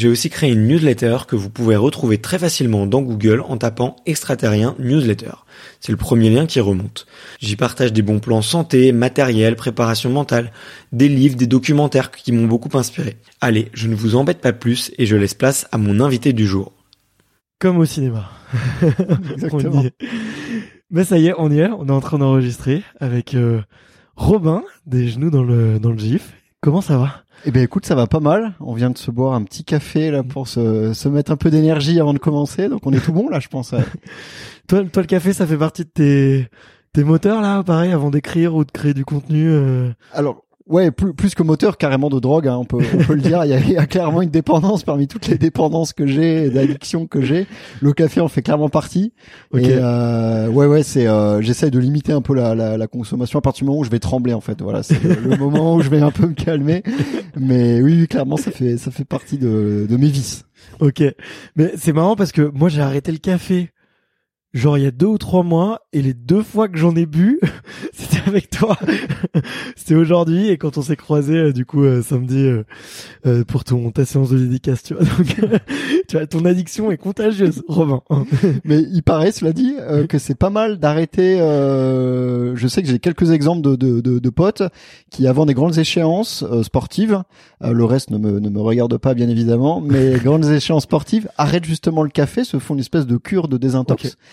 j'ai aussi créé une newsletter que vous pouvez retrouver très facilement dans Google en tapant extraterrien newsletter. C'est le premier lien qui remonte. J'y partage des bons plans santé, matériel, préparation mentale, des livres, des documentaires qui m'ont beaucoup inspiré. Allez, je ne vous embête pas plus et je laisse place à mon invité du jour. Comme au cinéma. Exactement. Mais ça y est, on y est, on est en train d'enregistrer avec euh, Robin, des genoux dans le, dans le gif. Comment ça va? Eh ben écoute, ça va pas mal. On vient de se boire un petit café là pour se, se mettre un peu d'énergie avant de commencer, donc on est tout bon là, je pense. toi, toi, le café, ça fait partie de tes tes moteurs là, pareil, avant d'écrire ou de créer du contenu. Euh... Alors Ouais, plus, plus que moteur carrément de drogue, hein, on peut on peut le dire. Il y, a, il y, a, clairement une dépendance parmi toutes les dépendances que j'ai, d'addiction que j'ai. Le café en fait clairement partie. Et euh, ouais ouais, c'est euh, j'essaye de limiter un peu la, la, la, consommation à partir du moment où je vais trembler en fait. Voilà, c'est le, moment où je vais un peu me calmer. Mais oui, clairement ça fait ça fait partie de de mes vices. Ok, mais c'est marrant parce que moi j'ai arrêté le café genre il y a deux ou trois mois et les deux fois que j'en ai bu c'était avec toi. C'était aujourd'hui et quand on s'est croisé euh, du coup euh, samedi euh, pour ton ta séance de dédicace tu vois. Donc tu vois ton addiction est contagieuse Romain mais il paraît cela dit que c'est pas mal d'arrêter je sais que j'ai quelques exemples de, de, de, de, potes qui avant des grandes échéances sportives le reste ne me, ne me regarde pas bien évidemment mais grandes échéances sportives arrêtent justement le café se font une espèce de cure de désintox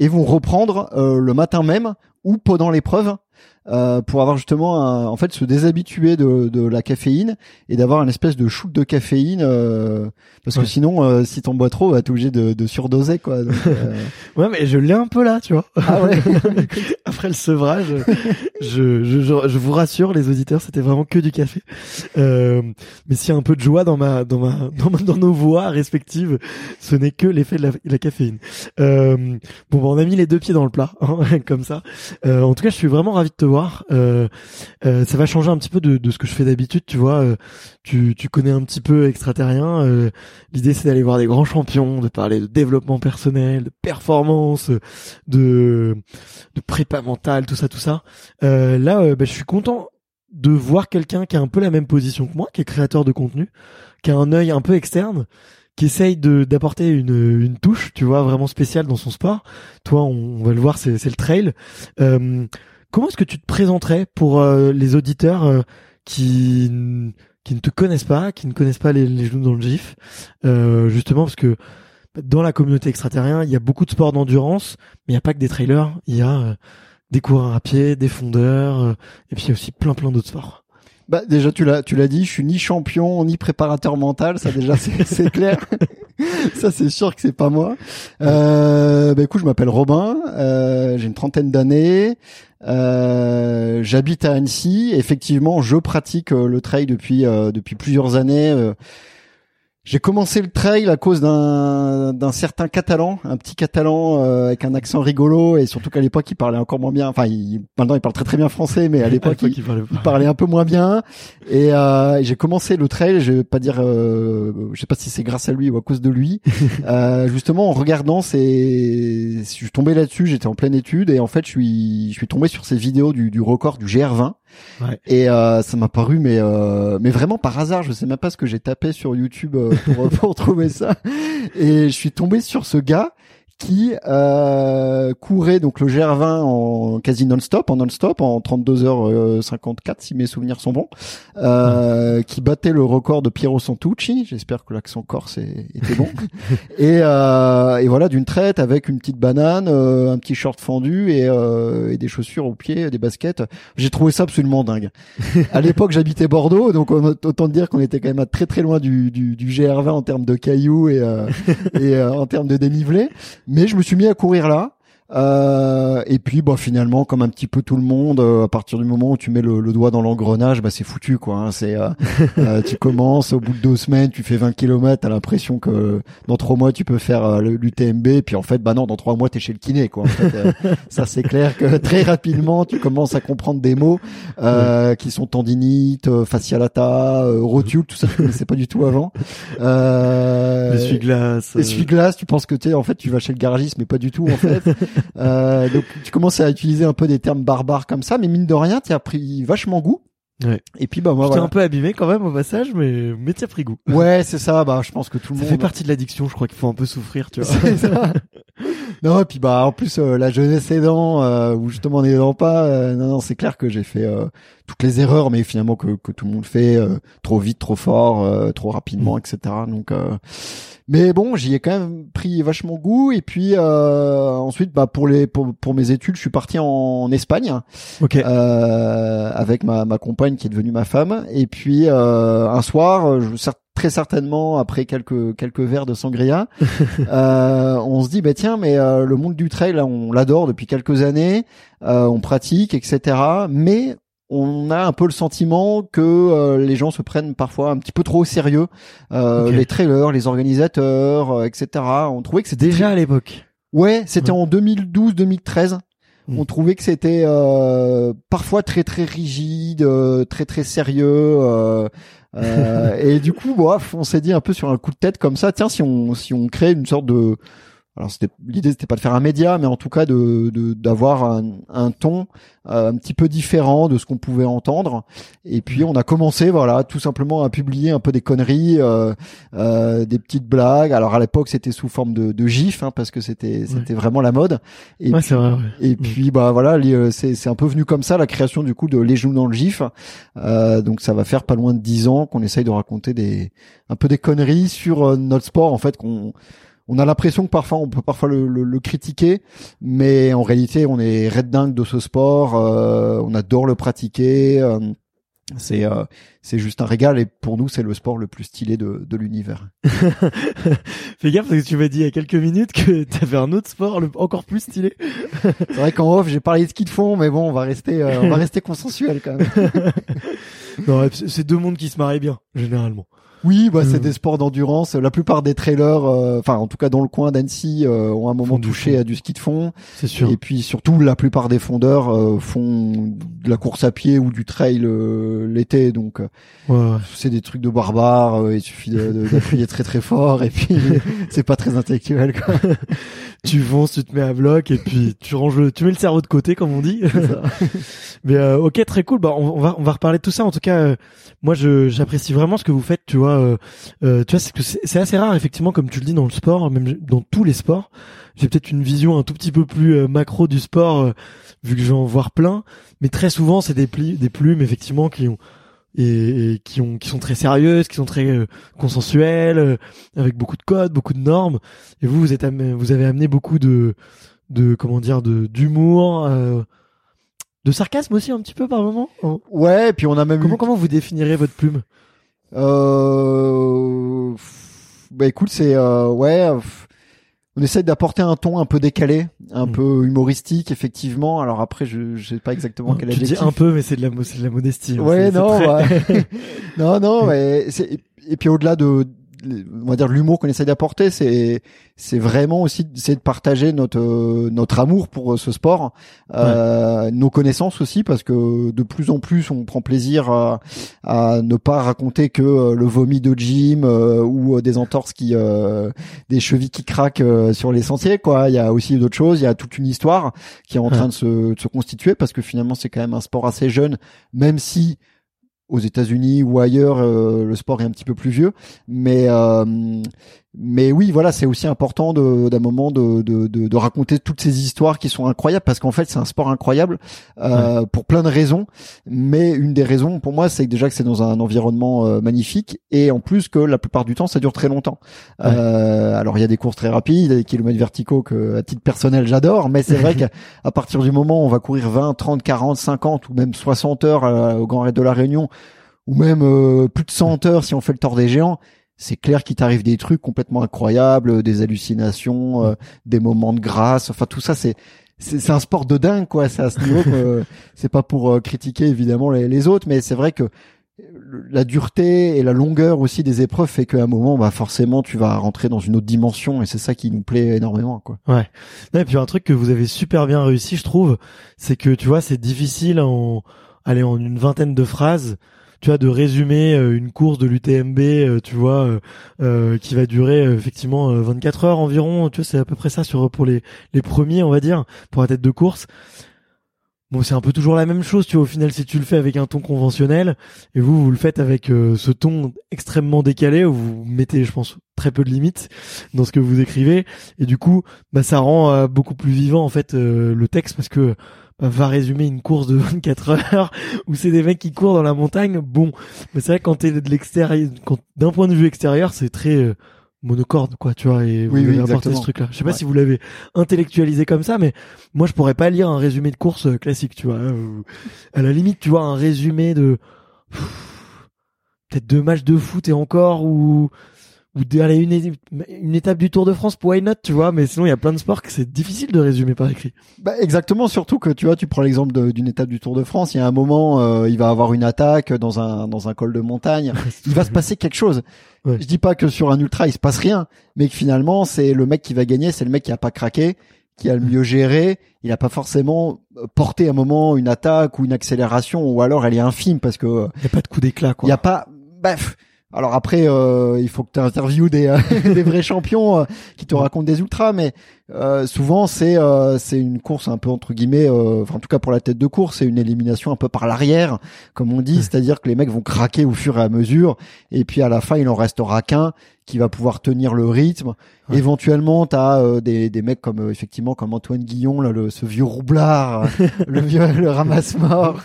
et vont reprendre euh, le matin même ou pendant l'épreuve euh, pour avoir justement en fait se déshabituer de, de la caféine et d'avoir une espèce de shoot de caféine euh, parce que sinon euh, si t'en bois trop t'es obligé de, de surdoser quoi. Donc, ouais mais je l'ai un peu là tu vois. Ah ouais. Après le sevrage je, je, je, vous rassure les auditeurs c'était vraiment que du café. Mais s'il y a un peu de joie dans ma dans ma dans, ma, dans nos voix respectives ce n'est que l'effet de la, la caféine. Bon on a mis les deux pieds dans le plat hein, comme ça en tout cas je suis vraiment ravi de te voir euh, euh, ça va changer un petit peu de, ce que je fais d'habitude, tu vois. Euh, tu, tu connais un petit peu extraterrien. L'idée c'est d'aller voir des grands champions, de parler de développement personnel, de performance, de, de prépa mentale, tout ça, tout ça. là, bah, je suis content de voir quelqu'un qui a un peu la même position que moi, qui est créateur de contenu, qui a un œil un peu externe, qui essaye d'apporter une, touche, tu vois, vraiment spéciale dans son sport. Toi, on, va le voir, c'est le trail. Euh, Comment est-ce que tu te présenterais pour euh, les auditeurs euh, qui qui ne te connaissent pas, qui ne connaissent pas les, les genoux dans le GIF, justement parce que dans la communauté extraterrien, il y a beaucoup de sports d'endurance, mais il n'y a pas que des trailers, il y a des coureurs à pied, des fondeurs, et puis il y a aussi plein plein d'autres sports. Bah déjà tu l'as tu l'as dit, je suis ni champion ni préparateur mental, ça déjà c'est clair. ça c'est sûr que c'est pas moi. Euh, bah écoute, je m'appelle Robin, euh, j'ai une trentaine d'années. Euh, j'habite à Annecy. Effectivement, je pratique euh, le trail depuis depuis plusieurs années. J'ai commencé le trail à cause d'un d'un certain catalan, un petit catalan euh, avec un accent rigolo et surtout qu'à l'époque il parlait encore moins bien. Enfin, il, maintenant il parle très très bien français, mais à l'époque il, il, parlait un peu moins bien. Et euh, j'ai commencé le trail. Je vais pas dire, euh, je sais pas si c'est grâce à lui ou à cause de lui. euh, justement, en regardant, c'est, je suis tombé là-dessus. J'étais en pleine étude et en fait je suis je suis tombé sur ces vidéos du, du record du GR20. Et euh, ça m'a paru, mais euh, mais vraiment par hasard, je sais même pas ce que j'ai tapé sur YouTube euh, pour, pour trouver ça. Et je suis tombé sur ce gars qui euh, courait donc le GR20 en quasi non-stop, en non-stop, en 32h54 si mes souvenirs sont bons, euh, qui battait le record de Piero Santucci. J'espère que l'accent corse était bon. et, euh, et voilà d'une traite avec une petite banane, euh, un petit short fendu et, euh, et des chaussures aux pieds, des baskets. J'ai trouvé ça absolument dingue. à l'époque, j'habitais Bordeaux, donc autant dire qu'on était quand même à très très loin du, du, du GR20 en termes de cailloux et, euh, et en termes de dénivelé. Mais je me suis mis à courir là. Euh, et puis bah finalement comme un petit peu tout le monde euh, à partir du moment où tu mets le, le doigt dans l'engrenage bah c'est foutu quoi hein. c'est euh, euh, tu commences au bout de deux semaines tu fais 20 km t'as l'impression que dans trois mois tu peux faire l'UTMB puis en fait bah non dans trois mois t'es chez le kiné quoi. En fait, ça c'est clair que très rapidement tu commences à comprendre des mots qui sont tendinite fascialata rotule tout ça je connaissais pas du tout avant. Essuie-glace essuie-glace tu penses que tu en fait tu vas chez le garagiste mais pas du tout en fait euh, donc tu commences à utiliser un peu des termes barbares comme ça, mais mine de rien, tu as pris vachement goût. Ouais. Et puis bah moi J'étais voilà. un peu abîmé quand même au passage, mais mais t'as pris goût. Ouais, c'est ça. Bah je pense que tout le ça monde. fait partie de l'addiction. Je crois qu'il faut un peu souffrir, tu vois. C'est ça. non, et puis bah en plus euh, la jeunesse aidant, euh, ou justement n'aidant pas, euh, non non c'est clair que j'ai fait euh, toutes les erreurs, mais finalement que que tout le monde fait euh, trop vite, trop fort, euh, trop rapidement, Mm. etc. Donc mais bon, j'y ai quand même pris vachement goût. Et puis euh, ensuite, bah pour les pour, pour mes études, je suis parti en, Espagne Ok. euh, avec ma, ma compagne qui est devenue ma femme. Et puis euh, un soir, je, très certainement après quelques quelques verres de sangria, euh, on se dit bah tiens, mais euh, le monde du trail, on l'adore depuis quelques années, euh, on pratique, etc. Mais on a un peu le sentiment que euh, les gens se prennent parfois un petit peu trop au sérieux, euh, les trailers, les organisateurs, euh, etc. On trouvait que c'était Déjà à l'époque. Ouais, c'était Ouais. en 2012-2013. Mm. On trouvait que c'était euh, parfois très très rigide, euh, très très sérieux. euh, euh, et du coup, on s'est dit un peu sur un coup de tête comme ça, tiens, si on si on crée une sorte de alors c'était l'idée c'était pas de faire un média mais en tout cas de de- d'avoir un, un ton euh, un petit peu différent de ce qu'on pouvait entendre. Et puis on a commencé voilà tout simplement à publier un peu des conneries euh, euh, des petites blagues. Alors à l'époque c'était sous forme de, de gif hein, parce que c'était c'était vraiment la mode. Et ouais, puis, c'est vrai. ouais. et puis bah voilà euh, c'est c'est un peu venu comme ça la création du coup de les genoux dans le gif. Euh, donc ça va faire pas loin de dix ans qu'on essaye de raconter des un peu des conneries sur euh, notre sport en fait qu'on on a l'impression que parfois on peut parfois le, le- le critiquer, mais en réalité on est red dingue de ce sport, euh, on adore le pratiquer, euh, c'est euh, c'est juste un régal et pour nous c'est le sport le plus stylé de, de l'univers. Fais gaffe parce que tu m'as dit il y a quelques minutes que t'avais un autre sport le- encore plus stylé. C'est vrai qu'en off j'ai parlé de ski de fond, mais bon on va rester euh, on va rester consensuel quand même. Non, c'est deux mondes qui se marient bien généralement. Oui, bah, c'est Mm. des sports d'endurance. La plupart des trailers, euh, enfin en tout cas dans le coin d'Annecy, euh, ont un moment touché à du ski de fond. C'est sûr. Et puis surtout, la plupart des fondeurs euh, font de la course à pied ou du trail euh, l'été. Donc euh, Ouais, c'est des trucs de barbares. euh, il suffit d'appuyer très très fort et puis c'est pas très intellectuel. Quoi. tu fonces, tu te mets à bloc et puis tu ranges le, tu mets le cerveau de côté comme on dit. Mais euh, ok, très cool. Bah, on, on va on va reparler de tout ça. En tout cas, euh, moi, je j'apprécie vraiment ce que vous faites. Tu vois, euh, euh, tu vois, c'est que c'est c'est assez rare effectivement, comme tu le dis dans le sport, même dans tous les sports. J'ai peut-être une vision un tout petit peu plus euh, macro du sport, vu que je vais en voir plein. Mais très souvent, c'est des plumes effectivement qui ont et, et qui ont qui sont très sérieuses, qui sont très euh, consensuelles, euh, avec beaucoup de codes, beaucoup de normes. Et vous, vous êtes vous avez amené beaucoup de de comment dire de d'humour, euh, de sarcasme aussi un petit peu par moment. Oh. Ouais, et puis on a même Comment eu... comment vous définirez votre plume? Euh... Bah écoute, c'est euh, ouais, on essaie d'apporter un ton un peu décalé, un Mm. peu humoristique effectivement. Alors après, je je sais pas exactement quel Tu dis adjectif. un peu, mais c'est de la c'est de la modestie. hein. Ouais, non, très- ouais. non, non, mais c'est et puis au-delà de on va dire l'humour qu'on essaie d'apporter, c'est c'est vraiment aussi d'essayer de partager notre euh, notre amour pour euh, ce sport, euh, nos connaissances aussi, parce que de plus en plus on prend plaisir à, à ne pas raconter que euh, le vomi de gym euh, ou des entorses qui euh, des chevilles qui craquent sur les sentiers quoi. Il y a aussi d'autres choses, il y a toute une histoire qui est en Ouais. train de se, de se constituer parce que finalement c'est quand même un sport assez jeune, même si aux États-Unis ou ailleurs euh, le sport est un petit peu plus vieux, mais euh, mais oui voilà c'est aussi important d'un moment de, de, de de raconter toutes ces histoires qui sont incroyables parce qu'en fait c'est un sport incroyable euh, pour plein de raisons, mais une des raisons pour moi c'est que déjà que c'est dans un environnement euh, magnifique et en plus que la plupart du temps ça dure très longtemps. Ouais. Euh, alors il y a des courses très rapides, des kilomètres verticaux que à titre personnel j'adore, mais c'est vrai qu'à partir du moment où on va courir 20, 30, 40, 50 ou même 60 heures euh, au Grand Raid de la Réunion, ou même euh, plus de 100 heures si on fait le tort des géants, c'est clair qu'il t'arrive des trucs complètement incroyables, euh, des hallucinations, euh, des moments de grâce, enfin tout ça c'est c'est un sport de dingue quoi, c'est à ce niveau c'est pas pour euh, critiquer évidemment les, les autres, mais c'est vrai que la dureté et la longueur aussi des épreuves fait qu'à un moment bah forcément tu vas rentrer dans une autre dimension et c'est ça qui nous plaît énormément quoi. Ouais. Et puis un truc que vous avez super bien réussi, je trouve, c'est que tu vois, c'est difficile en aller en une vingtaine de phrases, tu vois, de résumer euh, une course de l'UTMB, euh, tu vois, euh, qui va durer effectivement euh, 24 heures environ. Tu vois, c'est à peu près ça sur pour les les premiers, on va dire, pour la tête de course. Bon, c'est un peu toujours la même chose, tu vois. Au final, si tu le fais avec un ton conventionnel, et vous, vous le faites avec ce ton extrêmement décalé, où vous mettez, je pense, très peu de limites dans ce que vous écrivez, et du coup, bah, ça rend beaucoup plus vivant en fait le texte parce que va résumer une course de 24 heures où c'est des mecs qui courent dans la montagne. Bon, mais c'est vrai que quand t'es de l'extérieur, d'un point de vue extérieur, c'est très euh, monocorde quoi, tu vois. Et vous Oui, oui, apporté exactement. ce truc-là. Je sais pas Ouais. si vous l'avez intellectualisé comme ça, mais moi je pourrais pas lire un résumé de course euh, classique, tu vois. euh, à la limite, tu vois un résumé de peut-être deux matchs de foot et encore ou ou d'aller une, étape du Tour de France why not, tu vois, mais sinon il y a plein de sports que c'est difficile de résumer par écrit. Bah, exactement, surtout que tu vois, tu prends l'exemple d'une étape du Tour de France, il y a un moment, euh, il va avoir une attaque dans un dans un col de montagne, il va se passer quelque chose. Ouais. Je dis pas que sur un ultra il se passe rien, mais que finalement c'est le mec qui va gagner, c'est le mec qui a pas craqué, qui a le mieux géré, il a pas forcément euh, porté un moment une attaque ou une accélération, ou alors elle est infime parce que euh, Il y a pas de coup d'éclat quoi. il y a pas, bref. Alors après, euh, il faut que tu interviewes des, euh, des vrais champions euh, qui te racontent des ultras, mais euh, souvent c'est euh, c'est une course un peu entre guillemets, euh, enfin, en tout cas pour la tête de course, c'est une élimination un peu par l'arrière, comme on dit, c'est-à-dire que les mecs vont craquer au fur et à mesure, et puis à la fin il en restera qu'un qui va pouvoir tenir le rythme. Ouais. Éventuellement, t'as euh, des des mecs comme euh, effectivement comme Antoine Guillon, là, le, ce vieux roublard, le vieux le ramasse-mort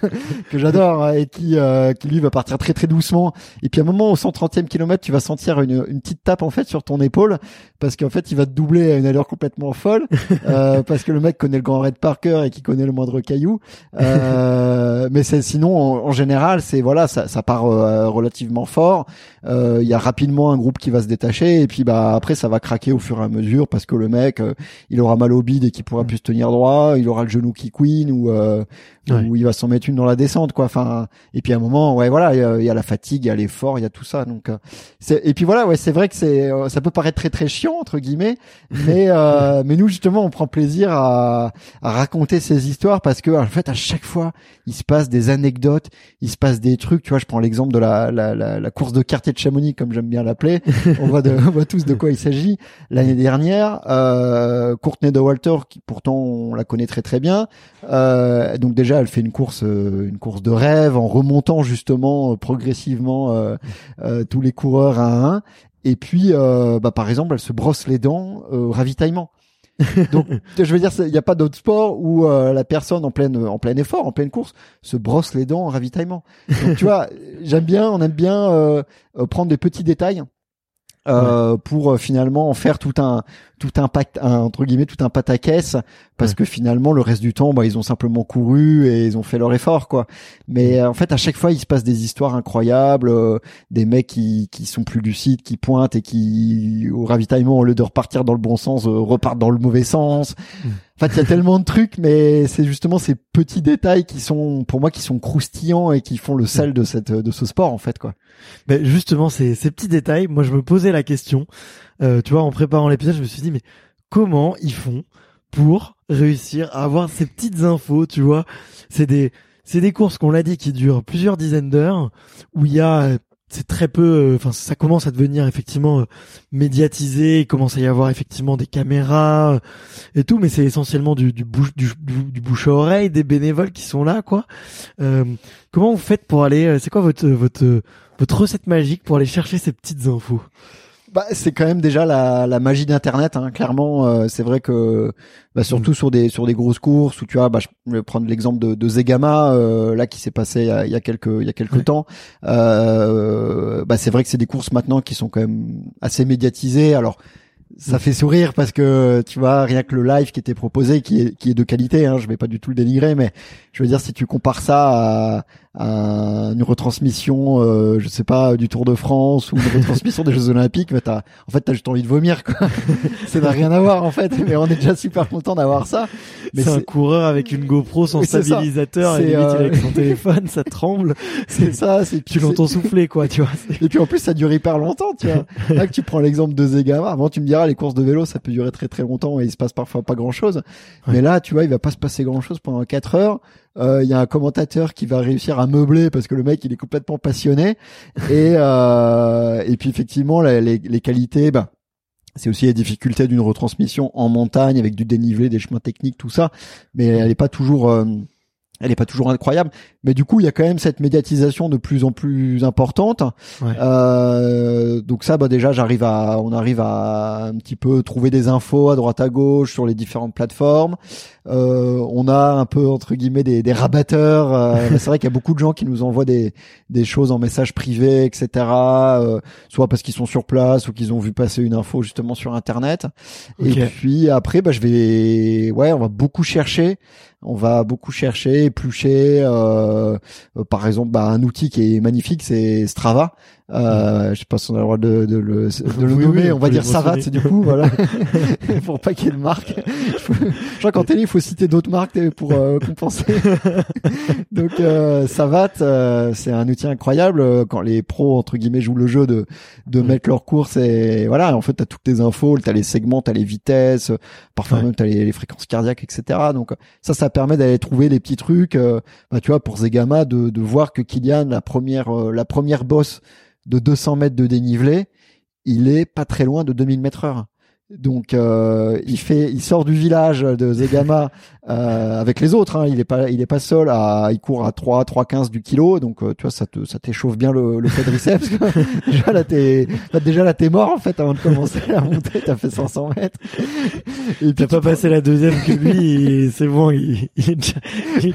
que j'adore hein, et qui euh, qui lui va partir très très doucement. Et puis à un moment au 130e kilomètre, tu vas sentir une une petite tape en fait sur ton épaule parce qu'en fait il va te doubler à une allure complètement folle euh, parce que le mec connaît le Grand Raid par cœur et qui connaît le moindre caillou. Euh, mais c'est sinon en, en général c'est voilà ça ça part euh, relativement fort. Euh, Il y a rapidement un groupe qui va se détacher et puis bah après ça va craquer au fur et à mesure parce que le mec euh, il aura mal au bide et qu'il pourra plus se tenir droit, il aura le genou qui queen ou euh, Ouais. où il va s'en mettre une dans la descente quoi. Enfin et puis à un moment ouais voilà il y a, il y a la fatigue, il y a l'effort, il y a tout ça donc euh, et puis voilà ouais c'est vrai que c'est euh, ça peut paraître très très chiant entre guillemets mais euh, mais nous justement on prend plaisir à, à raconter ces histoires parce que en fait à chaque fois il se passe des anecdotes, il se passe des trucs. Tu vois, je prends l'exemple de la, la, la, la course de quartier de Chamonix, comme j'aime bien l'appeler. on, voit de, on voit tous de quoi il s'agit. L'année dernière, euh, Courtney de Walter, qui pourtant on la connaît très très bien. Euh, donc déjà, elle fait une course, euh, une course de rêve en remontant justement euh, progressivement euh, euh, tous les coureurs à un. Et puis, euh, bah, par exemple, elle se brosse les dents euh, au ravitaillement. Donc, je veux dire, il n'y a pas d'autre sport où euh, la personne en pleine en plein effort, en pleine course, se brosse les dents en ravitaillement. Donc, tu vois, j'aime bien, on aime bien euh, prendre des petits détails euh, pour euh, finalement en faire tout un tout un pacte un, entre guillemets tout un pataquès. Parce Ouais. que finalement le reste du temps bah ils ont simplement couru et ils ont fait leur effort quoi. Mais euh, en fait à chaque fois il se passe des histoires incroyables euh, des mecs qui qui sont plus lucides qui pointent et qui au ravitaillement au lieu de repartir dans le bon sens euh, repartent dans le mauvais sens. Mm. En fait il y a tellement de trucs mais c'est justement ces petits détails qui sont pour moi qui sont croustillants et qui font le sel de cette de ce sport en fait quoi. Ben justement, ces, ces petits détails, moi je me posais la question, euh, tu vois, en préparant l'épisode, je me suis dit, mais comment ils font pour réussir à avoir ces petites infos, tu vois? C'est des, c'est des courses qu'on l'a dit qui durent plusieurs dizaines d'heures, où il y a, c'est très peu, euh, enfin ça commence à devenir effectivement euh, médiatisé, il commence à y avoir effectivement des caméras euh, et tout, mais c'est essentiellement du, bouche, du, bouche à oreille, des bénévoles qui sont là, quoi. Comment vous faites pour aller, c'est quoi votre votre votre recette magique pour aller chercher ces petites infos? Bah, c'est quand même déjà la, la magie d'internet hein. clairement euh, c'est vrai que bah, surtout sur des sur des grosses courses où tu vois bah, je vais prendre l'exemple de, de Zegama euh, là qui s'est passé il y a, il y a quelques il y a quelques Ouais. temps euh, bah c'est vrai que c'est des courses maintenant qui sont quand même assez médiatisées alors ça fait sourire parce que tu vois rien que le live qui était proposé qui est qui est de qualité hein, je vais pas du tout le dénigrer mais je veux dire si tu compares ça à, à une retransmission euh, je sais pas du Tour de France ou une retransmission des Jeux Olympiques mais t'as en fait t'as juste envie de vomir quoi ça n'a rien à voir en fait mais on est déjà super content d'avoir ça mais C'est un coureur avec une GoPro sans Oui, stabilisateur et limite il est euh, avec son téléphone, ça tremble. c'est ça c'est Tu l'entends souffler quoi, tu vois. Et puis en plus, ça dure hyper longtemps, tu vois. Là que tu prends l'exemple de Zegama, avant tu me diras les courses de vélo, ça peut durer très très longtemps et il se passe parfois pas grand chose. Ouais. Mais là, tu vois, il va pas se passer grand chose pendant 4 heures. Euh, Il y a un commentateur qui va réussir à meubler parce que le mec il est complètement passionné. Et euh, et puis effectivement, la- les, les qualités, bah c'est aussi les difficultés d'une retransmission en montagne avec du dénivelé, des chemins techniques, tout ça. Mais elle est pas toujours euh, elle est pas toujours incroyable, mais du coup il y a quand même cette médiatisation de plus en plus importante. Ouais. Euh, donc ça, bah déjà, j'arrive à, on arrive à un petit peu trouver des infos à droite à gauche sur les différentes plateformes. Euh, on a un peu entre guillemets des, des rabatteurs. euh, c'est vrai qu'il y a beaucoup de gens qui nous envoient des des choses en message privé, etc. euh, soit parce qu'ils sont sur place ou qu'ils ont vu passer une info justement sur Internet. Et puis après, bah je vais, ouais, on va beaucoup chercher. On va beaucoup chercher, éplucher. Euh, euh, par exemple, bah, un outil qui est magnifique, c'est Strava. Euh, je sais pas si on a le droit de, de le, de le Oui, nommer. oui, on va dire le Savat mentionner. du coup, voilà, pour pas qu'il y ait de marque. Je crois qu'en télé, il faut citer d'autres marques euh, pour euh, compenser. Donc euh, Savat, euh, c'est un outil incroyable euh, quand les pros entre guillemets jouent le jeu de de Mm. mettre leurs courses et voilà. En fait, t'as toutes tes infos, t'as les segments, t'as les vitesses, parfois Ouais. même t'as les, les fréquences cardiaques, etc. Donc ça, ça permet d'aller trouver les petits trucs. bah, tu vois, pour Zegama, de, de voir que Kylian, la première, la première bosse de 200 mètres de dénivelé, il est pas très loin de 2000 mètres heure. Donc euh, il fait, il sort du village de Zegama euh, avec les autres. Hein, il est pas, il est pas seul. À, il court à 3, 3, 15 du kilo. Donc euh, tu vois, ça te, ça t'échauffe bien le, le quadriceps. déjà là, t'es, bah, déjà là, t'es mort en fait avant de commencer à monter. T'as fait 500 mètres. Et T'as pas passé la deuxième que lui, c'est bon, il, il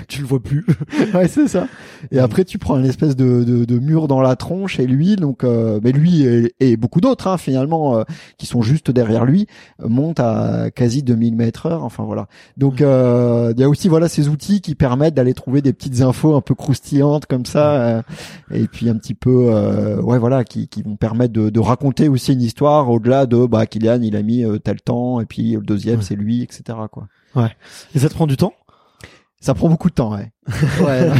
tu le vois plus. ouais, c'est ça. Et après, tu prends une espèce de, de, de mur dans la tronche et lui, donc, euh, mais lui et, et beaucoup d'autres, hein, finalement, euh, qui sont juste derrière lui, montent à quasi 2000 mètres heure. Enfin voilà. Donc, euh, il y a aussi voilà ces outils qui permettent d'aller trouver des petites infos un peu croustillantes comme ça, euh, et puis un petit peu, euh, ouais, voilà, qui, qui vont permettre de, de raconter aussi une histoire au-delà de, bah, Kylian, il a mis euh, tel temps, et puis le deuxième, Ouais. c'est lui, etc. Quoi. Et ça te prend du temps? Ça prend beaucoup de temps, ouais. ouais.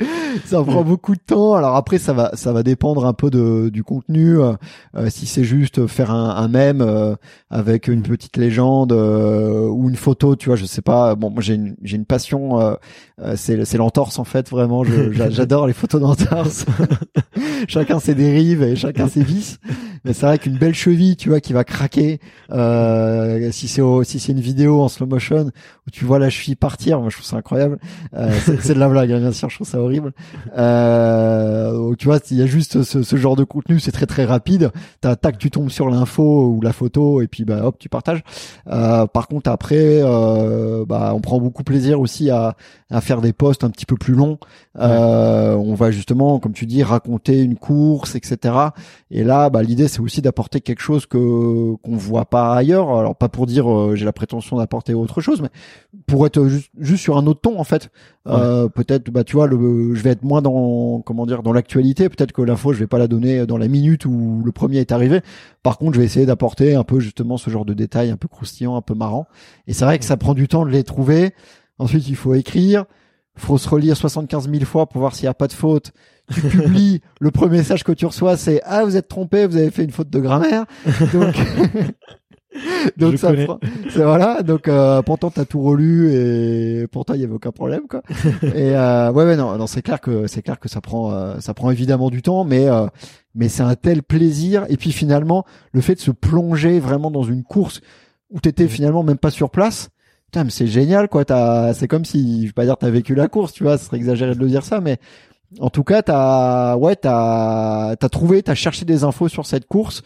ça prend beaucoup de temps. Alors après, ça va, ça va dépendre un peu de, du contenu. Euh, si c'est juste faire un, un mème euh, avec une petite légende euh, ou une photo, tu vois, je sais pas. Bon, moi j'ai une, j'ai une passion. euh, euh, c'est, c'est l'entorse en fait. Vraiment, j'adore les photos d'entorse. chacun ses dérives et chacun ses vices. Mais c'est vrai qu'une belle cheville, tu vois, qui va craquer. Euh, si c'est si c'est une vidéo en slow motion où tu vois la cheville partir, moi je trouve ça incroyable. Euh, c'est, c'est de la blague, hein, bien sûr, je trouve ça horrible. Euh, donc tu vois, s'il y a juste ce, ce, genre de contenu, c'est très très rapide. T'as tac, tu tombes sur l'info ou la photo et puis bah hop, tu partages. Euh, par contre après, euh, bah on prend beaucoup plaisir aussi à, à faire des posts un petit peu plus longs. Euh, on va justement, comme tu dis, raconter une course, etc. Et là, bah l'idée c'est aussi d'apporter quelque chose que qu'on voit pas ailleurs. Alors pas pour dire euh, j'ai la prétention d'apporter autre chose, mais pour être juste, juste sur un autre ton en fait. Euh, peut-être, bah tu vois, le, je vais être moins dans comment dire dans l'actualité. Peut-être que l'info, je vais pas la donner dans la minute où le premier est arrivé. Par contre, je vais essayer d'apporter un peu justement ce genre de détails un peu croustillant, un peu marrant. Et c'est vrai que ça prend du temps de les trouver. Ensuite, il faut écrire. Faut se relire 75 000 fois pour voir s'il n'y a pas de faute. Tu publies, le premier message que tu reçois, c'est ah vous êtes trompé, vous avez fait une faute de grammaire. Donc donc ça c'est voilà donc euh, pourtant t'as tout relu et pourtant il y avait aucun problème quoi. Et euh, ouais ouais non non c'est clair que c'est clair que ça prend euh, ça prend évidemment du temps mais euh, mais c'est un tel plaisir. Et puis finalement le fait de se plonger vraiment dans une course où t'étais finalement même pas sur place putain mais c'est génial quoi. T'as c'est comme si je vais pas dire t'as vécu la course tu vois ce serait exagéré de le dire ça mais en tout cas t'as ouais t'as t'as trouvé t'as cherché des infos sur cette course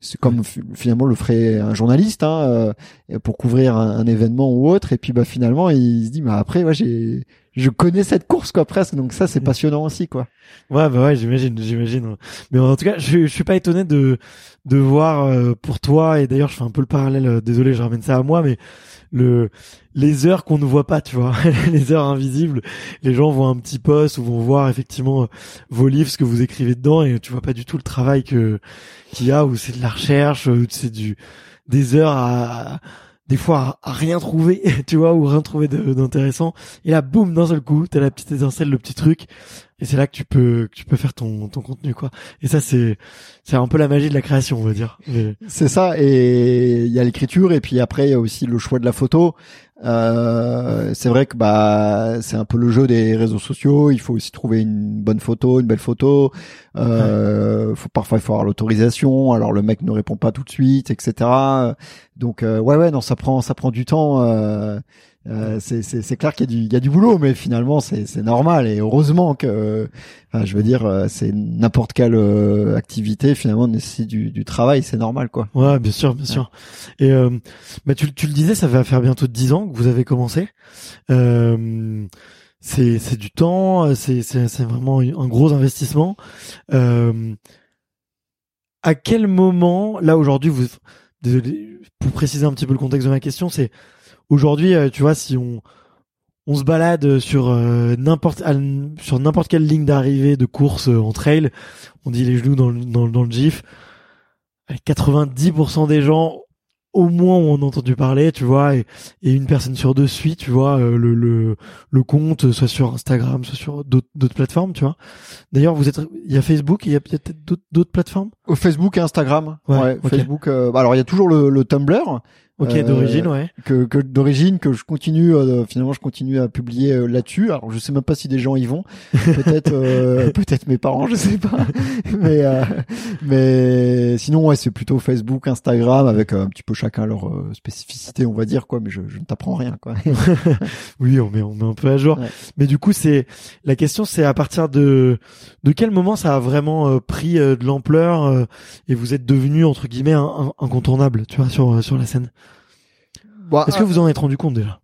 c'est comme finalement le ferait un journaliste hein, euh, pour couvrir un, événement ou autre. Et puis bah finalement il se dit bah après ouais j'ai je connais cette course quoi presque. Donc ça c'est mm. passionnant aussi quoi. Ouais bah ouais j'imagine j'imagine. Mais en tout cas je, je suis pas étonné de de voir euh, pour toi et d'ailleurs je fais un peu le parallèle euh, désolé je ramène ça à moi mais le les heures qu'on ne voit pas, tu vois, les heures invisibles. Les gens voient un petit post ou vont voir effectivement euh, vos livres, ce que vous écrivez dedans, et tu vois pas du tout le travail que qu'il y a, ou c'est de la recherche, ou c'est du des heures à, des fois à, rien trouver, tu vois, ou rien trouver d'intéressant. Et là, boum, d'un seul coup, t'as la petite étincelle, le petit truc, et c'est là que tu peux, tu peux faire ton, ton contenu, quoi. Et ça, c'est, c'est un peu la magie de la création, on va dire. C'est ça, et il y a l'écriture, et puis après, il y a aussi le choix de la photo. Euh, c'est vrai que bah c'est un peu le jeu des réseaux sociaux. Il faut aussi trouver une bonne photo, une belle photo. Euh, faut, parfois il faut avoir l'autorisation. Alors le mec ne répond pas tout de suite, etc. Donc euh, ouais ouais non ça prend ça prend du temps. Euh, euh, c'est clair qu'il y, y, a du boulot, mais finalement c'est normal et heureusement que, je veux dire, euh, c'est n'importe quelle euh, activité finalement nécessite du, du travail, c'est normal quoi. Ouais, bien sûr, bien sûr. Et bah tu, tu le disais, ça va faire bientôt dix ans que vous avez commencé. c'est c'est du temps, c'est vraiment un gros investissement. à quel moment, là aujourd'hui, vous, désolé, pour préciser un petit peu le contexte de ma question, c'est Aujourd'hui, euh, tu vois, si on on se balade sur euh, n'importe sur n'importe quelle ligne d'arrivée de course euh, en trail, on dit les genoux dans le, dans, dans le GIF. 90% des gens au moins ont entendu parler, tu vois, et, et une personne sur deux suit, tu vois, le, le, le compte, soit sur Instagram, soit sur d'autres, plateformes, tu vois. D'ailleurs, vous êtes, il y a Facebook, il y a peut-être d'autres, plateformes? Facebook et Instagram. Ouais. Facebook. alors il y a toujours le, le Tumblr Ok, d'origine, euh, ouais. Que, que d'origine, que je continue, euh, finalement, je continue à publier euh, là-dessus. Alors, je sais même pas si des gens y vont. Peut-être, peut-être mes parents, je sais pas. mais, mais sinon, ouais, c'est plutôt Facebook, Instagram, avec un petit peu chacun leur spécificité, on va dire, quoi. Mais je, je ne t'apprends rien, quoi. oui, on met, on met un peu à jour. Mais du coup, c'est la question, c'est à partir de de quel moment ça a vraiment pris de l'ampleur et vous êtes devenu entre guillemets incontournable, tu vois, sur sur la scène? Bah, Est-ce que vous en êtes rendu compte déjà?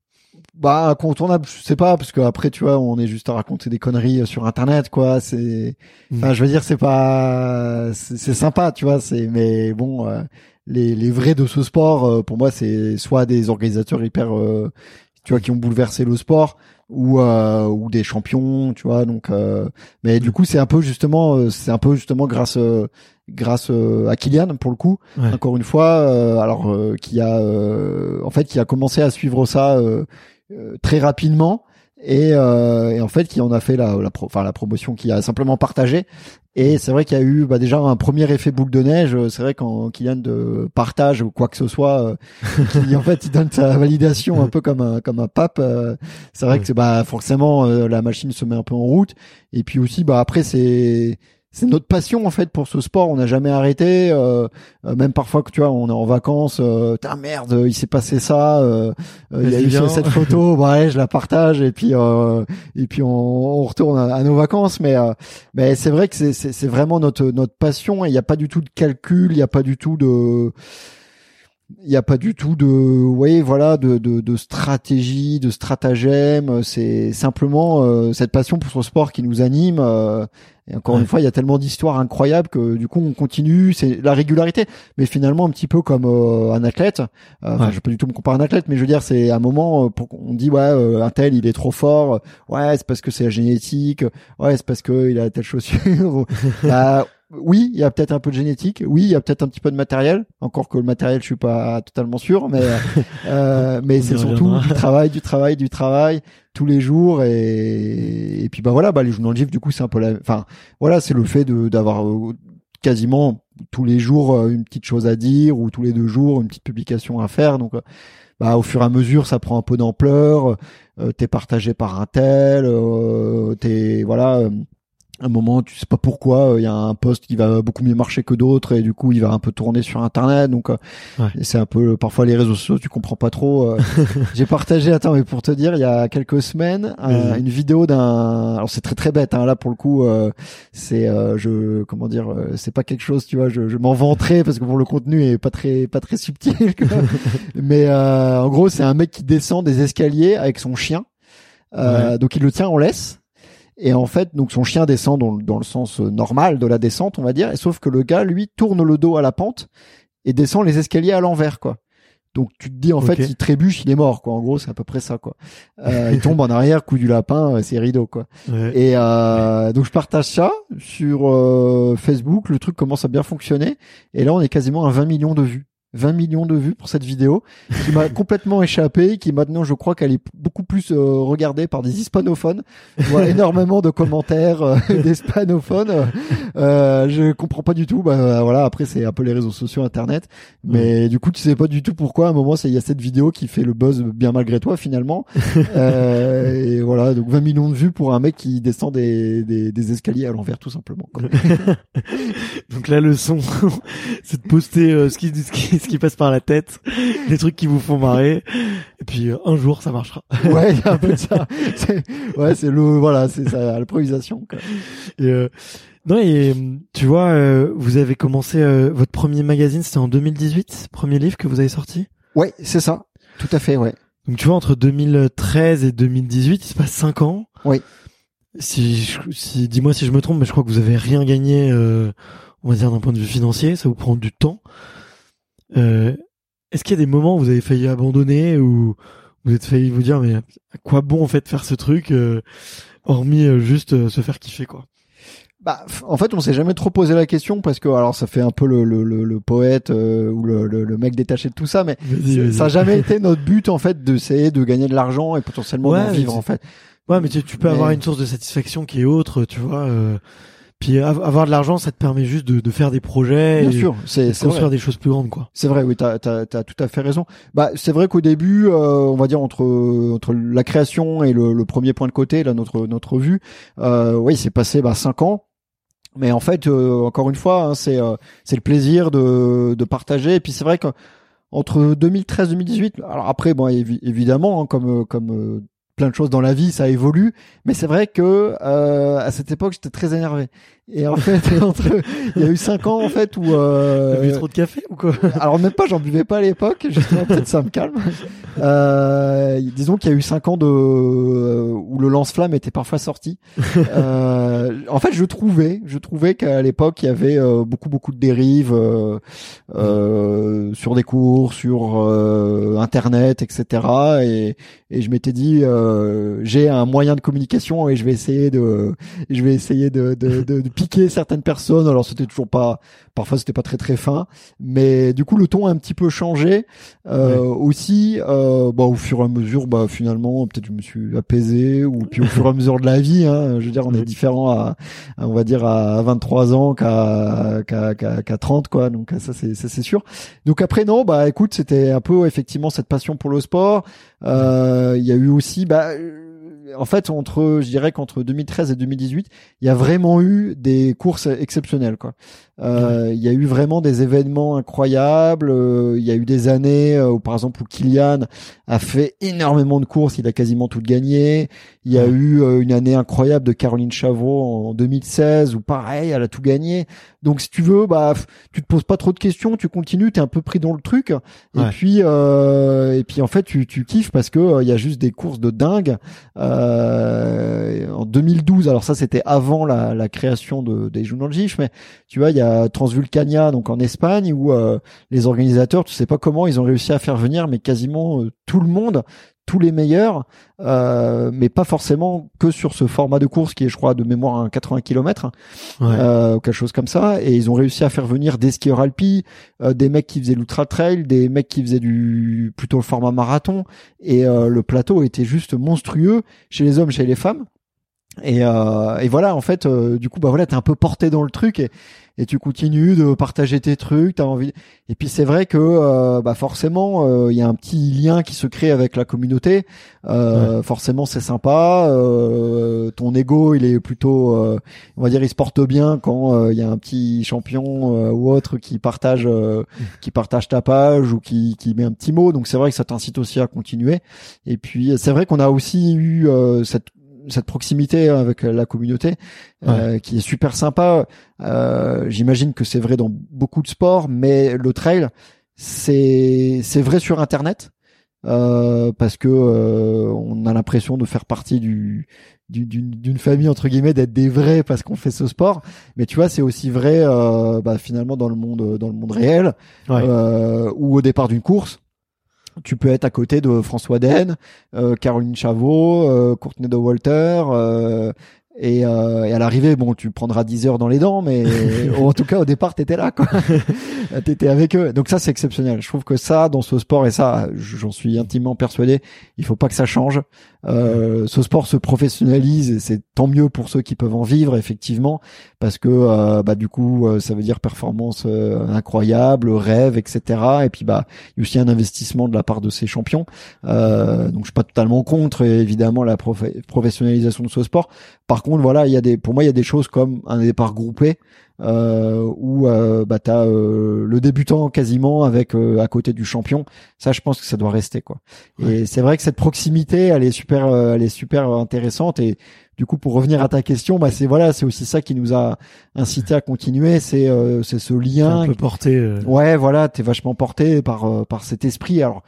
Bah incontournable je sais pas parce que après tu vois on est juste à raconter des conneries euh, sur internet quoi c'est mm. enfin je veux dire c'est pas c'est sympa tu vois c'est mais bon euh, les les vrais de ce sport euh, pour moi c'est soit des organisateurs hyper tu vois qui ont bouleversé le sport ou ou des champions tu vois donc mais du coup c'est un peu justement c'est un peu justement grâce grâce euh, à Kylian pour le coup. Encore une fois euh, alors euh, qui a en fait qui a commencé à suivre ça très rapidement et, et, en fait qui en a fait la la, enfin, la promotion qui a simplement partagé. Et c'est vrai qu'il y a eu bah, déjà un premier effet boule de neige. C'est vrai quand Kylian de partage ou quoi que ce soit qui en fait il donne sa validation un peu comme un comme un pape c'est vrai que bah forcément la machine se met un peu en route. Et puis aussi bah après c'est c'est notre passion en fait pour ce sport. On n'a jamais arrêté. Euh, euh, même parfois que tu vois, on est en vacances. Euh, merde, il s'est passé ça. Euh, il y a eu cette photo. ouais, je la partage et puis et puis on, on retourne à, nos vacances. Mais mais c'est vrai que c'est c'est vraiment notre notre passion. Il n'y a pas du tout de calcul. Il n'y a pas du tout de il n'y a pas du tout de, ouais, voilà, de, de, de stratégie, de stratagème. C'est simplement euh, cette passion pour ce sport qui nous anime. Euh, et encore une fois, il y a tellement d'histoires incroyables que du coup, on continue. C'est la régularité, mais finalement un petit peu comme euh, un athlète. Enfin, je peux du tout me comparer à un athlète, mais je veux dire, c'est un moment pour on dit ouais, un tel, il est trop fort. Ouais, c'est parce que c'est la génétique. Ouais, c'est parce que il a telle chaussure. bah, oui, il y a peut-être un peu de génétique. Oui, il y a peut-être un petit peu de matériel. Encore que le matériel, je suis pas totalement sûr, mais euh, mais c'est surtout du travail, du travail, du travail tous les jours et, et puis bah voilà, bah les journalistes du coup c'est un peu la, enfin voilà, c'est le fait de d'avoir euh, quasiment tous les jours euh, une petite chose à dire ou tous les deux jours une petite publication à faire. Donc bah au fur et à mesure ça prend un peu d'ampleur. Euh, t'es partagé par un tel, euh, t'es voilà un moment, tu sais pas pourquoi, il euh, y a un poste qui va beaucoup mieux marcher que d'autres et du coup il va un peu tourner sur internet. Donc euh, c'est un peu parfois les réseaux sociaux, tu comprends pas trop. Euh. J'ai partagé, attends, mais pour te dire, il y a quelques semaines, une vidéo d'un. Alors c'est très très bête. Hein, là pour le coup, c'est je comment dire, c'est pas quelque chose, tu vois, je, je m'en vanterai parce que pour le contenu est pas très pas très subtil. mais en gros, c'est un mec qui descend des escaliers avec son chien. Donc il le tient en laisse et en fait, donc son chien descend dans, dans, le sens euh, normal de la descente, on va dire. Et sauf que le gars, lui, tourne le dos à la pente et descend les escaliers à l'envers, quoi. Donc tu te dis en fait, il trébuche, il est mort, quoi. En gros, c'est à peu près ça, quoi. Euh, il tombe en arrière, coup du lapin, euh, c'est rideau, quoi. Et euh, donc je partage ça sur euh, Facebook. Le truc commence à bien fonctionner. Et là, on est quasiment à 20 millions de vues. 20 millions de vues pour cette vidéo qui m'a complètement échappé, qui maintenant je crois qu'elle est beaucoup plus euh, regardée par des hispanophones. Je vois énormément de commentaires euh, d'hispanophones. Euh, je comprends pas du tout. Bah voilà, après c'est un peu les réseaux sociaux, internet, mais du coup tu sais pas du tout pourquoi. À un moment, il y a cette vidéo qui fait le buzz bien malgré toi finalement. euh, et voilà, donc 20 millions de vues pour un mec qui descend des, des, des escaliers à l'envers tout simplement. donc la leçon, c'est de poster euh, ce qui, ce qui ce qui passe par la tête, des trucs qui vous font marrer. Et puis euh, un jour, ça marchera. ouais, il y a un peu de ça. ouais, c'est le voilà, c'est ça, l'improvisation. Et euh, non, et tu vois, euh, vous avez commencé votre premier magazine, c'était en 2018, premier livre que vous avez sorti? Ouais, c'est ça. Tout à fait, ouais. Donc tu vois, entre 2013 et 2018, il se passe cinq ans. Oui. Si, si dis-moi si je me trompe, mais je crois que vous avez rien gagné, on va dire d'un point de vue financier, ça vous prend du temps. Euh, Est-ce qu'il y a des moments où vous avez failli abandonner ou vous êtes failli vous dire mais à quoi bon en fait faire ce truc euh, hormis euh, juste euh, se faire kiffer quoi? Bah, en fait, on s'est jamais trop posé la question parce que alors ça fait un peu le, le, le, poète ou le, le, mec détaché de tout ça, mais ça a jamais été notre but en fait d'essayer de gagner de l'argent et potentiellement d'en vivre en fait. Ouais, mais tu, tu peux avoir une source de satisfaction qui est autre, tu vois. Puis avoir de l'argent, ça te permet juste de, de faire des projets, Bien et sûr, c'est construire des choses plus grandes, quoi. C'est vrai, oui, t'as as, as, tout à fait raison. Bah, c'est vrai qu'au début, euh, on va dire entre entre la création et le, le, premier point de côté, là, notre notre vue, euh, oui, c'est passé bah, cinq ans. Mais en fait, euh, encore une fois, hein, c'est euh, c'est le plaisir de de partager. Et puis c'est vrai que entre 2013 2018 alors après bon évidemment hein, comme comme plein de choses dans la vie, ça évolue. Mais c'est vrai que euh, à cette époque, j'étais très énervé. Et en fait, entre, il y a eu cinq ans en fait où euh, bu trop de café ou quoi? Alors même pas, j'en buvais pas à l'époque. Justement, peut-être ça me calme. Euh, disons qu'il y a eu cinq ans de euh, où le lance-flamme était parfois sorti. Euh, en fait, je trouvais, je trouvais qu'à l'époque il y avait euh, beaucoup beaucoup de dérives euh, sur des cours, sur Internet, etc. Et, et je m'étais dit, j'ai un moyen de communication et je vais essayer de, je vais essayer de, de, de, de piquer certaines personnes. Alors c'était toujours pas, parfois c'était pas très très fin, mais du coup le ton a un petit peu changé euh, aussi. Euh, bah, au fur et à mesure, bah finalement peut-être je me suis apaisé ou puis au fur et à mesure de la vie. Hein, je veux dire, on est différent à, on va dire à 23 ans qu'à qu'à qu'à 30 quoi. Donc ça c'est ça c'est sûr. Donc après non, bah écoute, c'était un peu effectivement cette passion pour le sport. Euh, il y a eu aussi bah en fait, entre, je dirais qu'entre 2013 et 2018, il y a vraiment eu des courses exceptionnelles, quoi. Euh, il y a eu vraiment des événements incroyables. Euh, il y a eu des années où, par exemple, où Kylian a fait énormément de courses, il a quasiment tout gagné. Il y a eu une année incroyable de Caroline Chavot en 2016 où, pareil, elle a tout gagné. Donc, si tu veux, bah, tu te poses pas trop de questions, tu continues, t'es un peu pris dans le truc. Et puis, et puis, en fait, tu, tu kiffes parce que il y a juste des courses de dingue. Euh, en 2012, alors ça c'était avant la, la création de, des GIF, mais tu vois, il y a Transvulcania, donc en Espagne, où euh, les organisateurs, tu sais pas comment, ils ont réussi à faire venir, mais quasiment euh, tout le monde tous les meilleurs, euh, mais pas forcément que sur ce format de course qui est, je crois, de mémoire à 80 km euh, ou quelque chose comme ça. Et ils ont réussi à faire venir des skieurs alpi, euh, des mecs qui faisaient l'ultra trail, des mecs qui faisaient du plutôt le format marathon. Et le plateau était juste monstrueux chez les hommes, chez les femmes. Et, et voilà, en fait, du coup, bah voilà, t'es un peu porté dans le truc et, et tu continues de partager tes trucs, t'as envie. Et puis c'est vrai que euh, bah forcément euh, il y a un petit lien qui se crée avec la communauté. Euh, Forcément c'est sympa. Euh, ton ego il est plutôt, on va dire, il se porte bien quand il y a un petit champion ou autre qui partage, qui partage ta page ou qui qui met un petit mot. Donc c'est vrai que ça t'incite aussi à continuer. Et puis c'est vrai qu'on a aussi eu cette cette proximité avec la communauté euh, qui est super sympa. Euh, J'imagine que c'est vrai dans beaucoup de sports, mais le trail, c'est c'est vrai sur Internet euh, parce que euh, on a l'impression de faire partie du d'une famille entre guillemets d'être des vrais parce qu'on fait ce sport. Mais tu vois c'est aussi vrai euh, bah, finalement dans le monde dans le monde réel euh, ou au départ d'une course tu peux être à côté de François Den, euh, Caroline Chavot, euh, Courtney de Walter, euh, et, euh, et, à l'arrivée, bon, tu prendras 10 heures dans les dents, mais en tout cas, au départ, t'étais là, quoi. t'étais avec eux. Donc ça, c'est exceptionnel. Je trouve que ça, dans ce sport, et ça, j'en suis intimement persuadé, il faut pas que ça change. Euh, ce sport se professionnalise et c'est tant mieux pour ceux qui peuvent en vivre, effectivement, parce que, euh, bah, du coup, euh, ça veut dire performance euh, incroyable, rêve, etc. Et puis, bah, il y a aussi un investissement de la part de ces champions. donc, je suis pas totalement contre, évidemment, la professionnalisation de ce sport. Par contre, voilà, il y a des, pour moi, il y a des choses comme un départ groupé euh, où euh, bah t'as euh, le débutant quasiment avec euh, à côté du champion. Ça, je pense que ça doit rester quoi. Et c'est vrai que cette proximité, elle est super, elle est super intéressante. Et du coup, pour revenir à ta question, bah c'est voilà, c'est aussi ça qui nous a incité à continuer. C'est c'est ce lien. Un peu porté. Ouais, voilà, t'es vachement porté par par cet esprit. Alors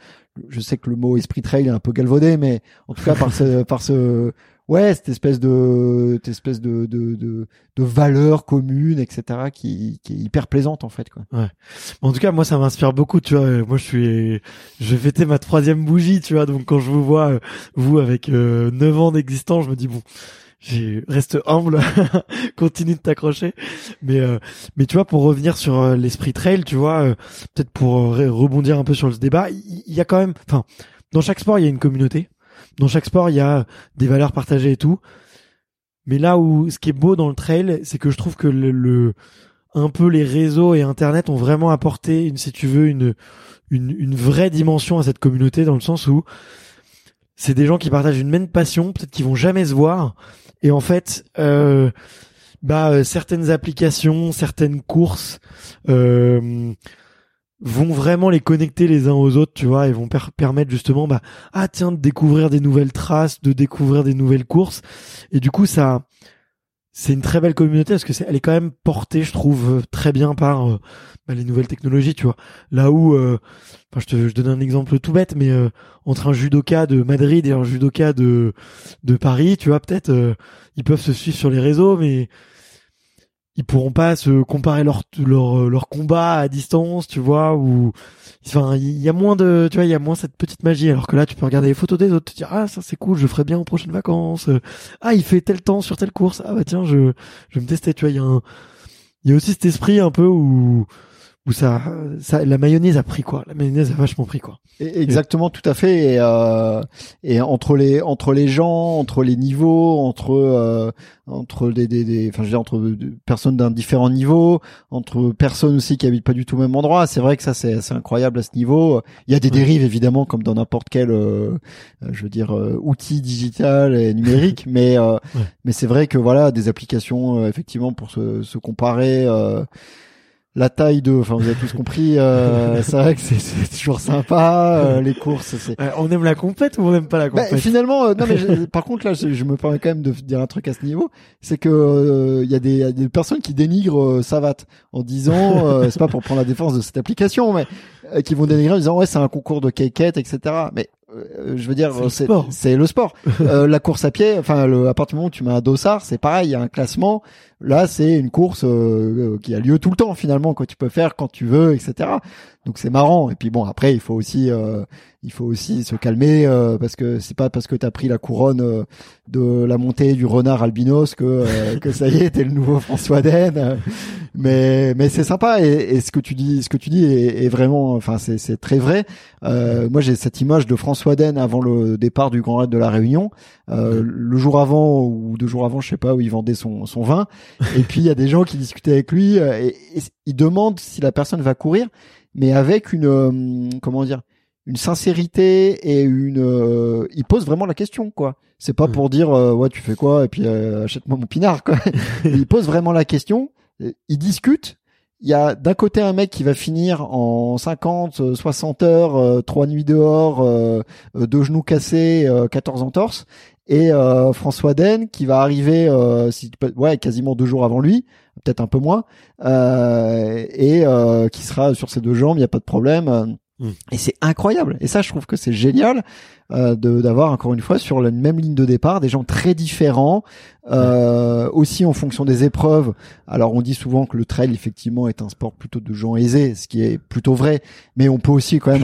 je sais que le mot esprit trail est un peu galvaudé, mais en tout cas par ce par ce ouais cette espèce de cette espèce de de de, de valeur commune etc qui qui est hyper plaisante en fait quoi. Ouais. En tout cas moi ça m'inspire beaucoup tu vois. Moi je suis je vais fêter ma troisième bougie tu vois. Donc quand je vous vois euh, vous avec euh, 9 ans d'existence je me dis bon reste humble continue de t'accrocher. Mais euh, mais tu vois pour revenir sur euh, l'esprit trail tu vois euh, peut-être pour rebondir un peu sur le débat il y, a quand même enfin dans chaque sport il y a une communauté dans chaque sport, il y a des valeurs partagées et tout. Mais là où ce qui est beau dans le trail, c'est que je trouve que le, un peu les réseaux et Internet ont vraiment apporté, une, si tu veux, une, une, une vraie dimension à cette communauté dans le sens où c'est des gens qui partagent une même passion, peut-être qu'ils vont jamais se voir, et en fait, euh, bah euh, certaines applications, certaines courses, euh, vont vraiment les connecter les uns aux autres, tu vois, et vont permettre justement, bah, ah tiens, de découvrir des nouvelles traces, de découvrir des nouvelles courses, et du coup ça, c'est une très belle communauté parce que c'est, elle est quand même portée, je trouve, très bien par euh, bah, les nouvelles technologies, tu vois. Là où, euh, je te, je donne un exemple tout bête, mais euh, entre un judoka de Madrid et un judoka de de Paris, tu vois, peut-être ils peuvent se suivre sur les réseaux, mais ils pourront pas se comparer leur leur leur combat à distance, tu vois, ou enfin il y a moins de tu vois, il y a moins cette petite magie alors que là tu peux regarder les photos des autres, te dire ah ça c'est cool, je ferai bien aux prochaines vacances. Ah, il fait tel temps sur telle course. Ah bah tiens, je je vais me tester, tu vois, y a il y a aussi cet esprit un peu où où ça, ça, la mayonnaise a pris quoi. La mayonnaise a vachement pris quoi. exactement, tout à fait. Et, euh, et entre les entre les gens, entre les niveaux, entre euh, entre des, des, des, enfin je veux dire entre personnes d'un différent niveau, entre personnes aussi qui habitent pas du tout au même endroit. C'est vrai que ça c'est incroyable à ce niveau. Il y a des dérives évidemment comme dans n'importe quel, euh, je veux dire, euh, outil digital et numérique, mais mais c'est vrai que voilà des applications effectivement pour se, se comparer la taille de, enfin vous avez tous compris, euh, c'est vrai que c'est toujours sympa, euh, les courses. c'est on aime la compète ou on n'aime pas la bah, compète? Finalement, euh, non mais par contre là, je, me permets quand même de dire un truc à ce niveau, c'est que il y, a des, personnes qui dénigrent Savat en disant, c'est pas pour prendre la défense de cette application, mais qui vont dénigrer en disant ouais c'est un concours de quéquette, etc. Mais je veux dire, c'est le sport. la course à pied, enfin, le, à partir du moment où tu mets un dossard, c'est pareil, il y a un classement. Là, c'est une course euh, qui a lieu tout le temps finalement, que tu peux faire quand tu veux, etc. Donc c'est marrant. Et puis bon, après, il faut aussi, euh, il faut aussi se calmer euh, parce que c'est pas parce que t'as pris la couronne de la montée du renard albinos que que ça y est, t'es le nouveau François Den. mais mais c'est sympa et, et, ce que tu dis, ce que tu dis est, est vraiment, enfin c'est c'est très vrai. moi, j'ai cette image de François Den avant le départ du Grand Raid de la Réunion, le jour avant ou deux jours avant, je sais pas, où il vendait son son vin et puis il y a des gens qui discutaient avec lui euh, et, ils demandent si la personne va courir, mais avec une euh, comment dire une sincérité et une euh, il pose vraiment la question quoi. C'est pas pour dire ouais tu fais quoi et puis achète-moi mon pinard quoi. Il pose vraiment la question il discute. Il y a d'un côté un mec qui va finir en 50 60 heures trois nuits dehors deux genoux cassés 14 entorses et euh, François Den qui va arriver euh, si, ouais quasiment deux jours avant lui peut-être un peu moins euh, et euh, qui sera sur ses deux jambes il n'y a pas de problème. Mm. et c'est incroyable. Et ça je trouve que c'est génial euh, de d'avoir encore une fois sur la même ligne de départ des gens très différents euh, aussi en fonction des épreuves. Alors on dit souvent que le trail effectivement est un sport plutôt de gens aisés ce qui est plutôt vrai mais on peut aussi quand même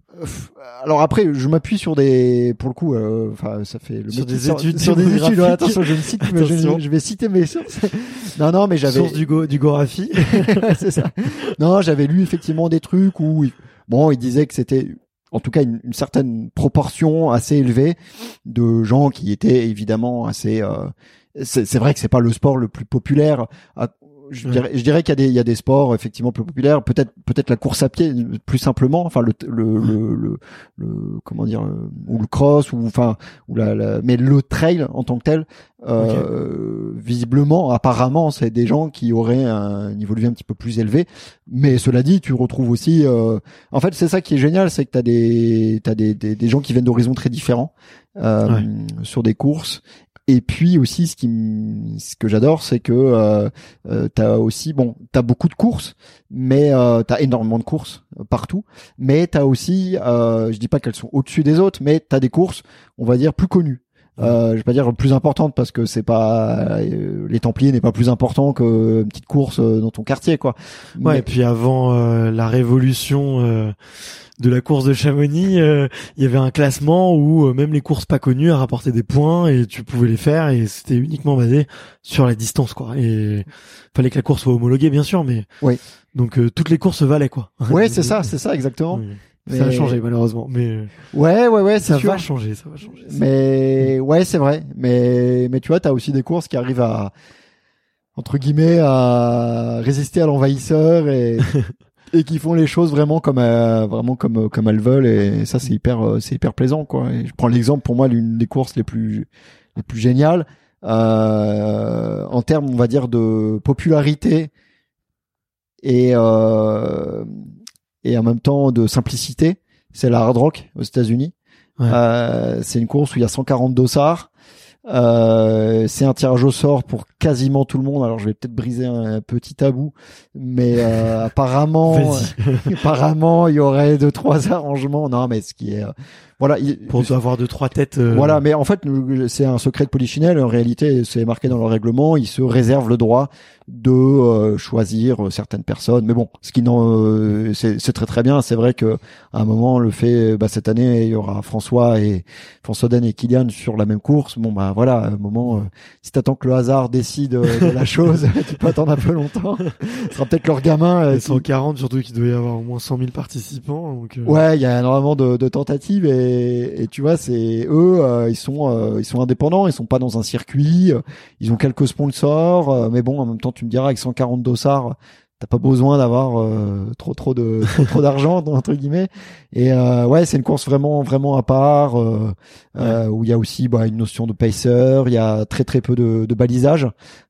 alors après, je m'appuie sur des, pour le coup, euh, enfin, ça fait le sur des études, sur, des études. attention, je, cite, je, vais citer mes sources. non, non, mais j'avais source du go, du Gorafi. c'est ça. Non, j'avais lu effectivement des trucs où, bon, il disait que c'était, en tout cas, une, une, certaine proportion assez élevée de gens qui étaient évidemment assez. Euh, c'est vrai que c'est pas le sport le plus populaire je dirais, je dirais qu'il y a des, il y a des sports effectivement plus populaires. Peut-être, peut-être la course à pied plus simplement. Enfin, le, le, le, le, comment dire, ou le cross, ou enfin, ou la, mais le trail en tant que tel, euh, visiblement, apparemment, c'est des gens qui auraient un niveau de vie un petit peu plus élevé. Mais cela dit, tu retrouves aussi, euh, en fait, c'est ça qui est génial, c'est que t'as des, t'as des, des, des gens qui viennent d'horizons très différents. Euh, sur des courses et puis aussi, ce qui, ce que j'adore, c'est que euh, euh, t'as aussi, bon, t'as beaucoup de courses, mais euh, t'as énormément de courses euh, partout. Mais t'as aussi, euh, je dis pas qu'elles sont au-dessus des autres, mais t'as des courses, on va dire plus connues. Euh, je vais pas dire plus importantes parce que c'est pas euh, les Templiers n'est pas plus important que une petite course dans ton quartier quoi. Ouais, et puis avant la révolution de la course de Chamonix, euh, il y avait un classement où euh, même les courses pas connues rapportaient des points et tu pouvais les faire et c'était uniquement basé sur la distance quoi. Et fallait que la course soit homologuée bien sûr, mais oui. Donc euh, toutes les courses valaient quoi. Ouais, c'est ça, c'est ça exactement. Ça a changé malheureusement, mais ouais, ouais, ouais, ça va changer, ça va changer. Mais ouais, c'est vrai. Mais mais tu vois, t'as aussi des courses qui arrivent à entre guillemets à résister à l'envahisseur et et qui font les choses vraiment comme euh, vraiment comme comme elles veulent et ça c'est hyper euh, c'est hyper plaisant quoi. Et je prends l'exemple pour moi l'une des courses les plus les plus géniales euh, en termes on va dire de popularité et euh, et en même temps de simplicité, c'est la Hard Rock aux États-Unis. Ouais. Euh, c'est une course où il y a 140 dossards. Euh, c'est un tirage au sort pour quasiment tout le monde. Alors je vais peut-être briser un, petit tabou, mais euh, apparemment, apparemment il y aurait deux trois arrangements. Non, mais ce qui est euh, voilà, pour avoir deux trois têtes. Euh, voilà, mais en fait c'est un secret de polichinelle. En réalité, c'est marqué dans le règlement. Ils se réservent le droit de euh, choisir certaines personnes. Mais bon, ce qui non, c'est très très bien. C'est vrai que à un moment le fait, bah, cette année il y aura François et François Den et Kylian sur la même course. Bon bah voilà, à un moment, si t'attends que le hasard décide de la chose, tu peux attendre un peu longtemps. Ce sera peut-être leur gamin. 140 surtout qu'il doit y avoir au moins 100 000 participants. Donc, Ouais, il y a énormément de, de tentatives et et, tu vois, c'est eux, euh, ils sont euh, ils sont indépendants, ils sont pas dans un circuit, euh, ils ont quelques sponsors, mais bon, en même temps, tu me diras avec 140 dossards, t'as pas besoin d'avoir euh, trop trop de trop, d'argent entre guillemets. Et euh, ouais c'est une course vraiment vraiment à part euh, euh où il y a aussi bah, une notion de pacer il y a très très peu de, de balisage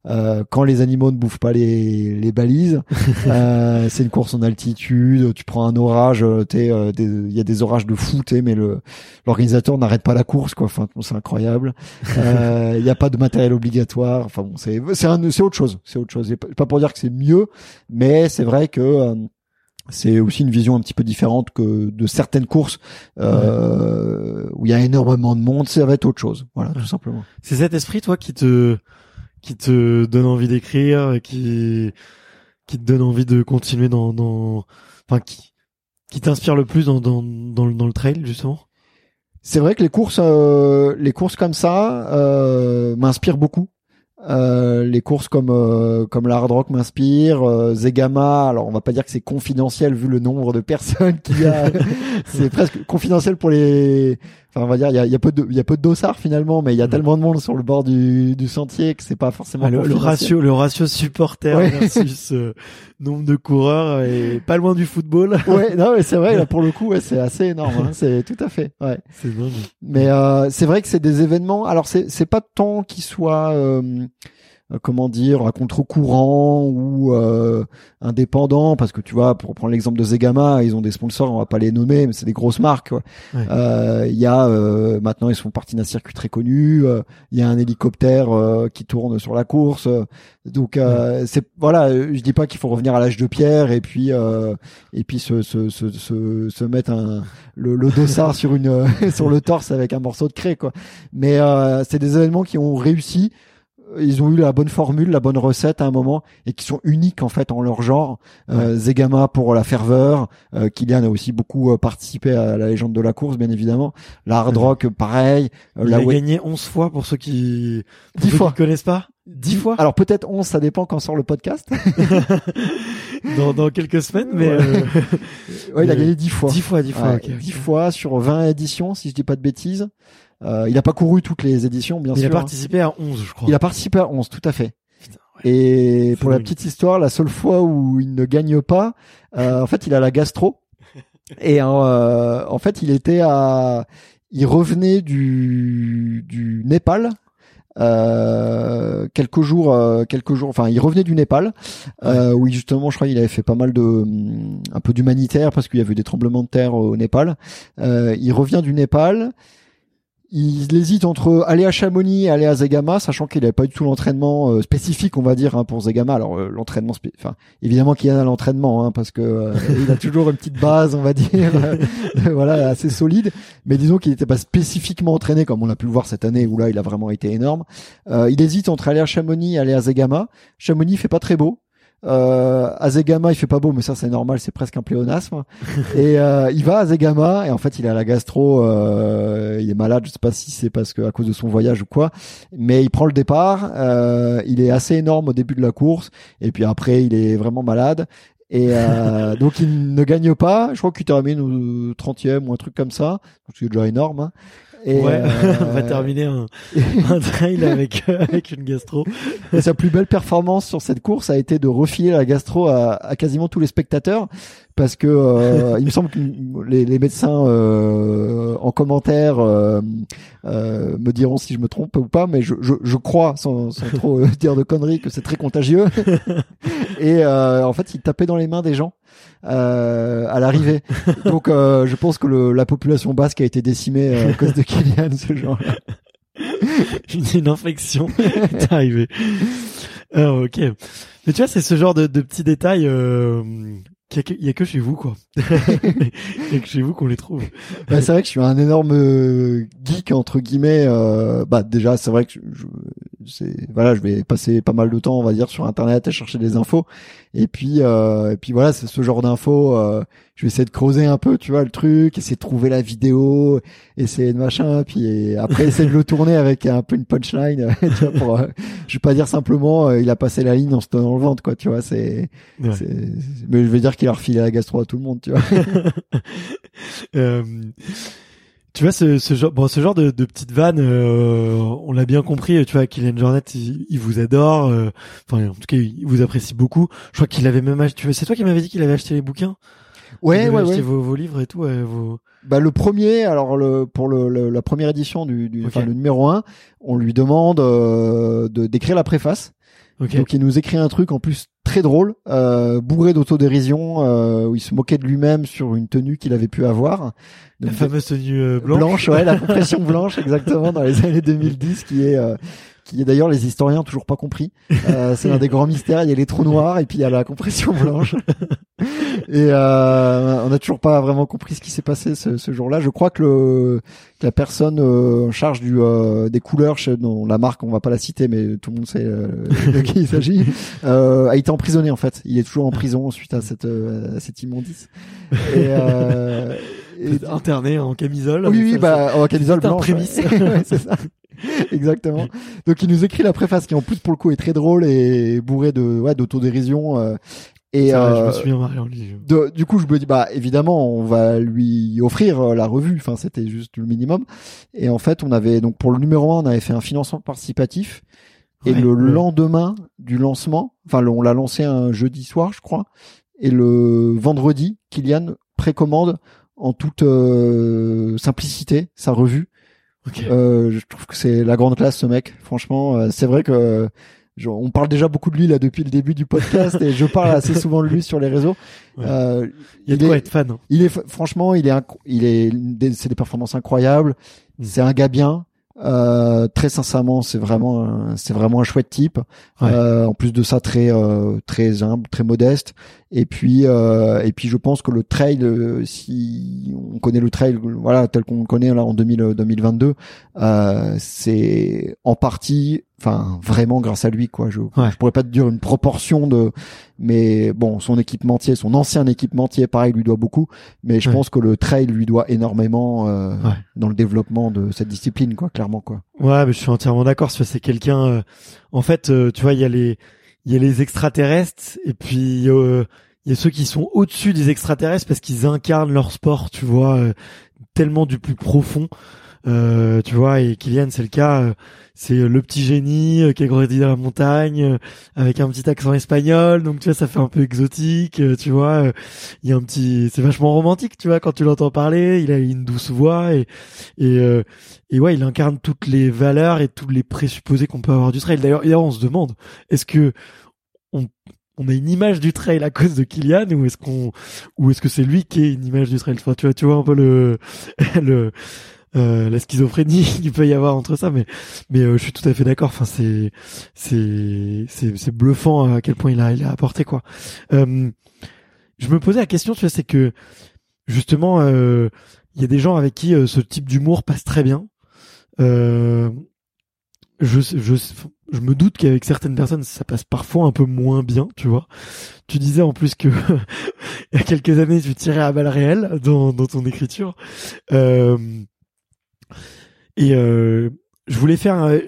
euh, quand les animaux ne bouffent pas les les balises c'est une course en altitude tu prends un orage t'es il y a des orages de fou mais le l'organisateur n'arrête pas la course quoi. Enfin c'est incroyable. Il y a pas de matériel obligatoire. Enfin bon c'est c'est c'est autre chose. C'est autre chose. Pas pour dire que c'est mieux mais c'est vrai que euh, c'est aussi une vision un petit peu différente que de certaines courses euh, où il y a énormément de monde. Ça va être autre chose, voilà, tout simplement. C'est cet esprit, toi, qui te qui te donne envie d'écrire, qui qui te donne envie de continuer dans dans enfin qui qui t'inspire le plus dans dans dans le, dans le trail justement? C'est vrai que les courses euh, les courses comme ça euh, m'inspirent beaucoup. Euh, les courses comme euh, comme la hard rock m'inspirent, euh, Zegama. Alors on va pas dire que c'est confidentiel vu le nombre de personnes qu'il y a. c'est presque confidentiel pour les. Enfin on va dire il y a, y a peu de il y a peu de dossards finalement, mais il y a tellement de monde sur le bord du, du sentier que c'est pas forcément. Ah, le, ratio le ratio supporter versus nombre de coureurs est pas loin du football. ouais non mais c'est vrai là pour le coup ouais, c'est assez énorme. Hein, c'est tout à fait. Ouais. C'est. Mais c'est vrai que c'est des événements. Alors c'est c'est pas tant qu'ils soient euh, comment dire, à contre-courant ou euh, indépendant, parce que tu vois, pour prendre l'exemple de Zegama, ils ont des sponsors, on va pas les nommer, mais c'est des grosses marques. Euh, il y a maintenant, ils sont partis d'un circuit très connu. Il y a un hélicoptère qui tourne sur la course. donc c'est voilà, je dis pas qu'il faut revenir à l'âge de pierre et puis et puis se se, se, se, se mettre un, le, le dossard sur une sur le torse avec un morceau de craie quoi. Mais c'est des événements qui ont réussi ils ont eu la bonne formule, la bonne recette à un moment et qui sont uniques en fait en leur genre. Euh, Zegama pour la ferveur, euh, Kylian a aussi beaucoup euh, participé à la légende de la course bien évidemment. La hard rock pareil. Euh, Il a gagné 11 fois pour ceux qui 10 fois connaissent pas. 10 fois. Alors peut-être 11, ça dépend quand sort le podcast. dans, dans quelques semaines, mais ouais, il a gagné 10 fois. 10 fois, 10 fois. 10 fois sur 20 éditions si je dis pas de bêtises. Euh, il n'a pas couru toutes les éditions, bien sûr. Il a participé à 11, je crois. Il a participé à 11, tout à fait. Et pour la petite histoire, la seule fois où il ne gagne pas, euh, en fait, il a la gastro. Et euh, en fait, il était à, il revenait du du Népal. Euh, quelques jours, euh, quelques jours. Enfin, il revenait du Népal, euh, où justement, je crois, il avait fait pas mal de, un peu d'humanitaire parce qu'il y avait eu des tremblements de terre au Népal. il revient du Népal il hésite entre aller à Chamonix et aller à Zegama, sachant qu'il n'avait pas du tout l'entraînement euh, spécifique, on va dire, hein, pour Zegama. Alors euh, l'entraînement, enfin évidemment qu'il y a l'entraînement, hein, parce que euh, il a toujours une petite base, on va dire, voilà, assez solide. Mais disons qu'il n'était pas spécifiquement entraîné, comme on a pu le voir cette année, où là il a vraiment été énorme. il hésite entre aller à Chamonix et aller à Zegama. Chamonix fait pas très beau. Euh, Azegama, il fait pas beau, mais ça c'est normal, c'est presque un pléonasme. et euh, il va à Azegama et en fait il a la gastro, euh, il est malade. Je sais pas si c'est parce que à cause de son voyage ou quoi, mais il prend le départ. Euh, il est assez énorme au début de la course et puis après il est vraiment malade. Et euh, donc il ne gagne pas. Je crois qu'il termine au 30e ou un truc comme ça. C'est déjà énorme. Hein. Et ouais, euh, on va terminer un, un trail avec euh, avec une gastro. Et sa plus belle performance sur cette course a été de refiler la gastro à, à quasiment tous les spectateurs, parce que euh, il me semble que les, les médecins en commentaire me diront si je me trompe ou pas, mais je, je, je crois, sans, sans trop dire de conneries, que c'est très contagieux. Et en fait, il tapait dans les mains des gens euh, à l'arrivée. Donc euh, je pense que le, la population basque a été décimée euh, à cause de Kylian ce genre-là. une, une infection est arrivée. Ok. Mais tu vois, c'est ce genre de, de petits détails. Euh, qu'il y y a que chez vous, quoi. Il y a que chez vous qu'on les trouve. Bah, c'est vrai que je suis un énorme euh, geek entre guillemets. euh, bah déjà, c'est vrai que je- c'est voilà, je vais passer pas mal de temps, on va dire, sur internet à chercher des infos. Et puis euh, et puis voilà, c'est ce genre d'infos. euh, je vais essayer de creuser un peu, tu vois, le truc, essayer de trouver la vidéo, essayer de machin, puis après essayer de le tourner avec un peu une punchline. tu vois, pour, euh, je vais pas dire simplement, euh, il a passé la ligne en se tenant le ventre, quoi. Tu vois, c'est, Ouais. mais je vais dire qu'il a refilé la gastro à tout le monde, tu vois. Euh, tu vois ce, ce genre, bon, ce genre de, de petites vannes, euh, on l'a bien compris. Tu vois, Kylian Jornet, il, il vous adore. euh, Enfin, en tout cas, il vous apprécie beaucoup. Je crois qu'il avait même acheté. Tu vois, c'est toi qui m'avais dit qu'il avait acheté les bouquins? Il Ouais, avait ouais, acheté ouais. Vos, vos livres et tout. ouais, vos... Bah le premier, alors le pour le, le- la première édition du, du Ok. enfin le numéro un, on lui demande euh, de d'écrire la préface. Ok. Donc il nous écrit un truc en plus très drôle, euh, bourré d'autodérision, euh, où il se moquait de lui-même sur une tenue qu'il avait pu avoir. la fameuse tenue euh, blanche. blanche, ouais, la compression blanche, exactement, dans les années 2010, qui est euh, qui d'ailleurs les historiens ont toujours pas compris. Euh, c'est un des grands mystères. Il y a les trous noirs et puis il y a la compression blanche. et euh, on n'a toujours pas vraiment compris ce qui s'est passé ce, ce jour-là. Je crois que, le, que la personne euh, en charge du euh, des couleurs, chez, dont la marque, on va pas la citer, mais tout le monde sait euh, de qui il s'agit, euh, a été emprisonné en fait. Il est toujours en prison suite à cette à cette immondice. Et, et- interné en camisole. oui, oui, bah, en camisole blanche. prémisse. ouais. C'est ça. Exactement. Donc, il nous écrit la préface qui, en plus, pour le coup, est très drôle et bourrée de, ouais, d'autodérision. euh, et, je euh, me souviens marré en de- du coup, je me dis, bah, évidemment, on va lui offrir euh, la revue. Enfin, c'était juste le minimum. Et en fait, on avait, donc, pour le numéro un, on avait fait un financement participatif. Et le ouais. lendemain du lancement, enfin, on l'a lancé un jeudi soir, je crois. Et le vendredi, Kylian précommande en toute euh, simplicité sa revue. Ok. Euh, je trouve que c'est la grande classe, ce mec. Franchement, euh, c'est vrai que je- on parle déjà beaucoup de lui là depuis le début du podcast et je parle assez souvent de lui sur les réseaux. Ouais. Euh, Il y a de quoi est- être fan. hein. il est franchement, il est, il est, c'est des performances incroyables. Mm. C'est un gars bien. Euh, très sincèrement, c'est vraiment, un- c'est vraiment un chouette type. Ouais. Euh, en plus de ça, très, euh, très humble, très modeste. Et puis, euh, et puis, je pense que le trail, euh, si on connaît le trail, voilà, tel qu'on le connaît là en 2000, euh, 2022, euh, c'est en partie, enfin, vraiment grâce à lui, quoi. Je, je pourrais pas te dire une proportion de, mais bon, son équipementier, son ancien équipementier, pareil, lui doit beaucoup. Mais je Ouais. pense que le trail lui doit énormément euh, Ouais. dans le développement de cette discipline, quoi, clairement, quoi. Ouais, mais je suis entièrement d'accord. C'est c'est quelqu'un. euh, en fait, euh, tu vois, il y a les, il y a les extraterrestres et puis euh, il y a ceux qui sont au-dessus des extraterrestres parce qu'ils incarnent leur sport. Tu vois, euh, tellement du plus profond. Euh, tu vois, et Kylian, c'est le cas. euh, c'est le petit génie euh, qui a grandi dans la montagne euh, avec un petit accent espagnol. Donc tu vois, ça fait un peu exotique. tu vois, il y a un petit, c'est vachement romantique. Tu vois, quand tu l'entends parler, il a une douce voix et et euh, et ouais, il incarne toutes les valeurs et tous les présupposés qu'on peut avoir du trail. D'ailleurs, on se demande, est-ce que on, on a une image du trail à cause de Kylian ou est-ce qu'on ou est-ce que c'est lui qui est une image du trail? Enfin, tu vois, tu vois un peu le le euh, la schizophrénie qu'il peut y avoir entre ça, mais mais euh, je suis tout à fait d'accord. Enfin, c'est c'est c'est bluffant à quel point il a il a apporté quoi. Euh, je me posais la question, tu vois, c'est que justement, euh, il y a des gens avec qui euh, ce type d'humour passe très bien. Je, je, je me doute qu'avec certaines personnes, ça passe parfois un peu moins bien, tu vois. Tu disais en plus que il y a quelques années, tu tirais à balles réelles dans, dans ton écriture. Euh, et euh, je voulais faire,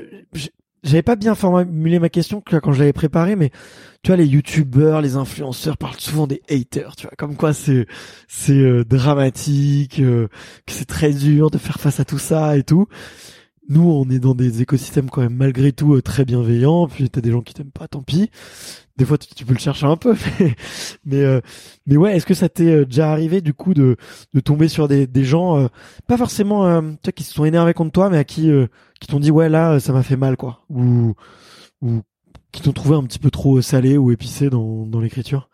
j'avais pas bien formulé ma question que quand je l'avais préparée, mais tu vois, les youtubeurs, les influenceurs parlent souvent des haters, tu vois, comme quoi c'est c'est euh, dramatique, euh, que c'est très dur de faire face à tout ça et tout. Nous, on est dans des écosystèmes quand même malgré tout euh, très bienveillants. Puis t'as des gens qui t'aiment pas, tant pis. Des fois, tu, peux le chercher un peu, mais mais, euh, ouais, est-ce que ça t'est euh, déjà arrivé du coup de de tomber sur des des gens euh, pas forcément euh, qui se sont énervés contre toi, mais à qui qui t'ont dit ouais là ça m'a fait mal quoi, ou ou qui t'ont trouvé un petit peu trop salé ou épicé dans dans l'écriture?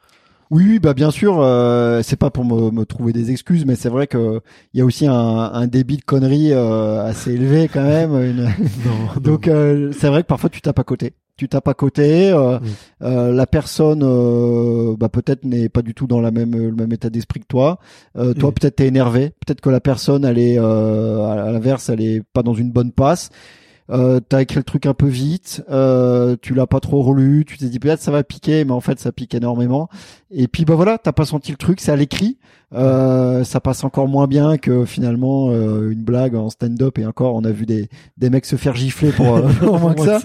Oui, oui, bah bien sûr, euh, c'est pas pour me, me trouver des excuses, mais c'est vrai que il y a aussi un, un débit de conneries euh, assez élevé quand même. une- Non, Donc euh, c'est vrai que parfois tu tapes à côté. Tu tapes à côté. euh, Oui. euh, la personne, euh, bah, peut-être n'est pas du tout dans la même le même état d'esprit que toi. Euh, toi Oui. peut-être t'es énervé. Peut-être que la personne elle est euh, à à l'inverse, elle est pas dans une bonne passe. Euh, t'as écrit le truc un peu vite, euh, tu l'as pas trop relu, tu t'es dit peut-être ça va piquer, mais en fait ça pique énormément. Et puis bah voilà, t'as pas senti le truc, c'est à l'écrit, euh, ça passe encore moins bien que finalement euh, une blague en stand-up et encore on a vu des des mecs se faire gifler pour, euh, pour moins que ça.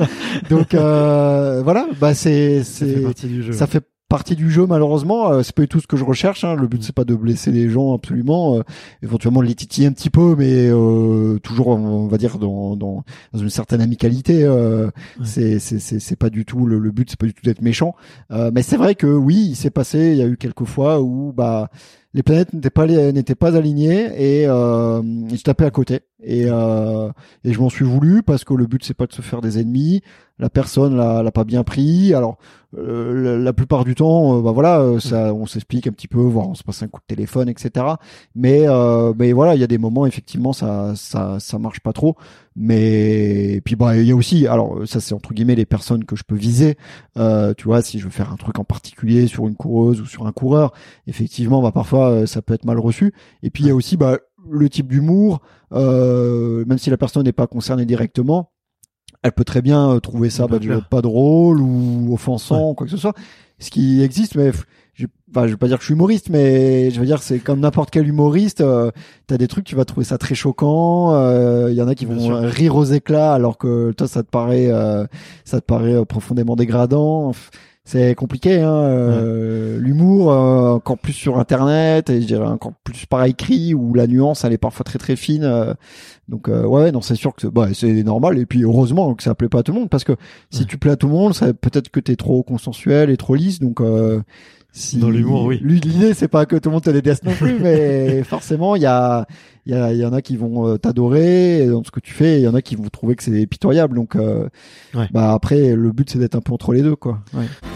Donc euh, voilà, bah c'est Ça fait c'est partie du jeu. ça fait partie du jeu malheureusement euh, c'est pas du tout ce que je recherche hein. le but c'est pas de blesser les gens absolument euh, éventuellement de les titiller un petit peu mais euh, toujours on va dire dans, dans, dans une certaine amicalité euh, Ouais. c'est c'est c'est c'est pas du tout le, le but c'est pas du tout d'être méchant Euh, mais c'est vrai que oui il s'est passé il y a eu quelques fois où bah les planètes n'étaient pas n'étaient pas alignées et euh, je tapais à côté et euh, et je m'en suis voulu parce que le but c'est pas de se faire des ennemis. La personne l'a l'a pas bien pris. Alors euh, la, la plupart du temps euh, bah voilà euh, ça on s'explique un petit peu voire on se passe un coup de téléphone etc mais euh, mais voilà il y a des moments effectivement ça ça ça marche pas trop. Mais puis bah il y a aussi alors ça c'est entre guillemets les personnes que je peux viser. Euh, tu vois si je veux faire un truc en particulier sur une coureuse ou sur un coureur effectivement bah parfois ça peut être mal reçu. Et puis il y a aussi bah le type d'humour euh, même si la personne n'est pas concernée directement elle peut très bien euh, trouver ça bah, pas drôle ou offensant ou quoi que ce soit. Ce qui existe mais je, enfin, je vais pas dire que je suis humoriste mais je veux dire c'est comme n'importe quel humoriste euh, t'as des trucs tu vas trouver ça très choquant euh, il y en a qui Bien vont sûr. euh, rire aux éclats alors que toi ça te paraît euh, ça te paraît euh, profondément dégradant c'est compliqué hein euh, l'humour euh, encore plus sur internet et je dirais encore plus par écrit où la nuance elle est parfois très très fine euh, donc euh, ouais non c'est sûr que c'est- bah, c'est normal et puis heureusement que ça plaît pas à tout le monde parce que si Ouais. tu plais à tout le monde ça peut-être que t'es trop consensuel et trop lisse donc euh, si... Dans l'humour, oui. l'idée c'est pas que tout le monde te déteste non plus mais forcément il y a il y, a, y en a qui vont euh, t'adorer dans ce que tu fais il y en a qui vont trouver que c'est pitoyable donc euh, Ouais. bah après le but c'est d'être un peu entre les deux quoi ouais.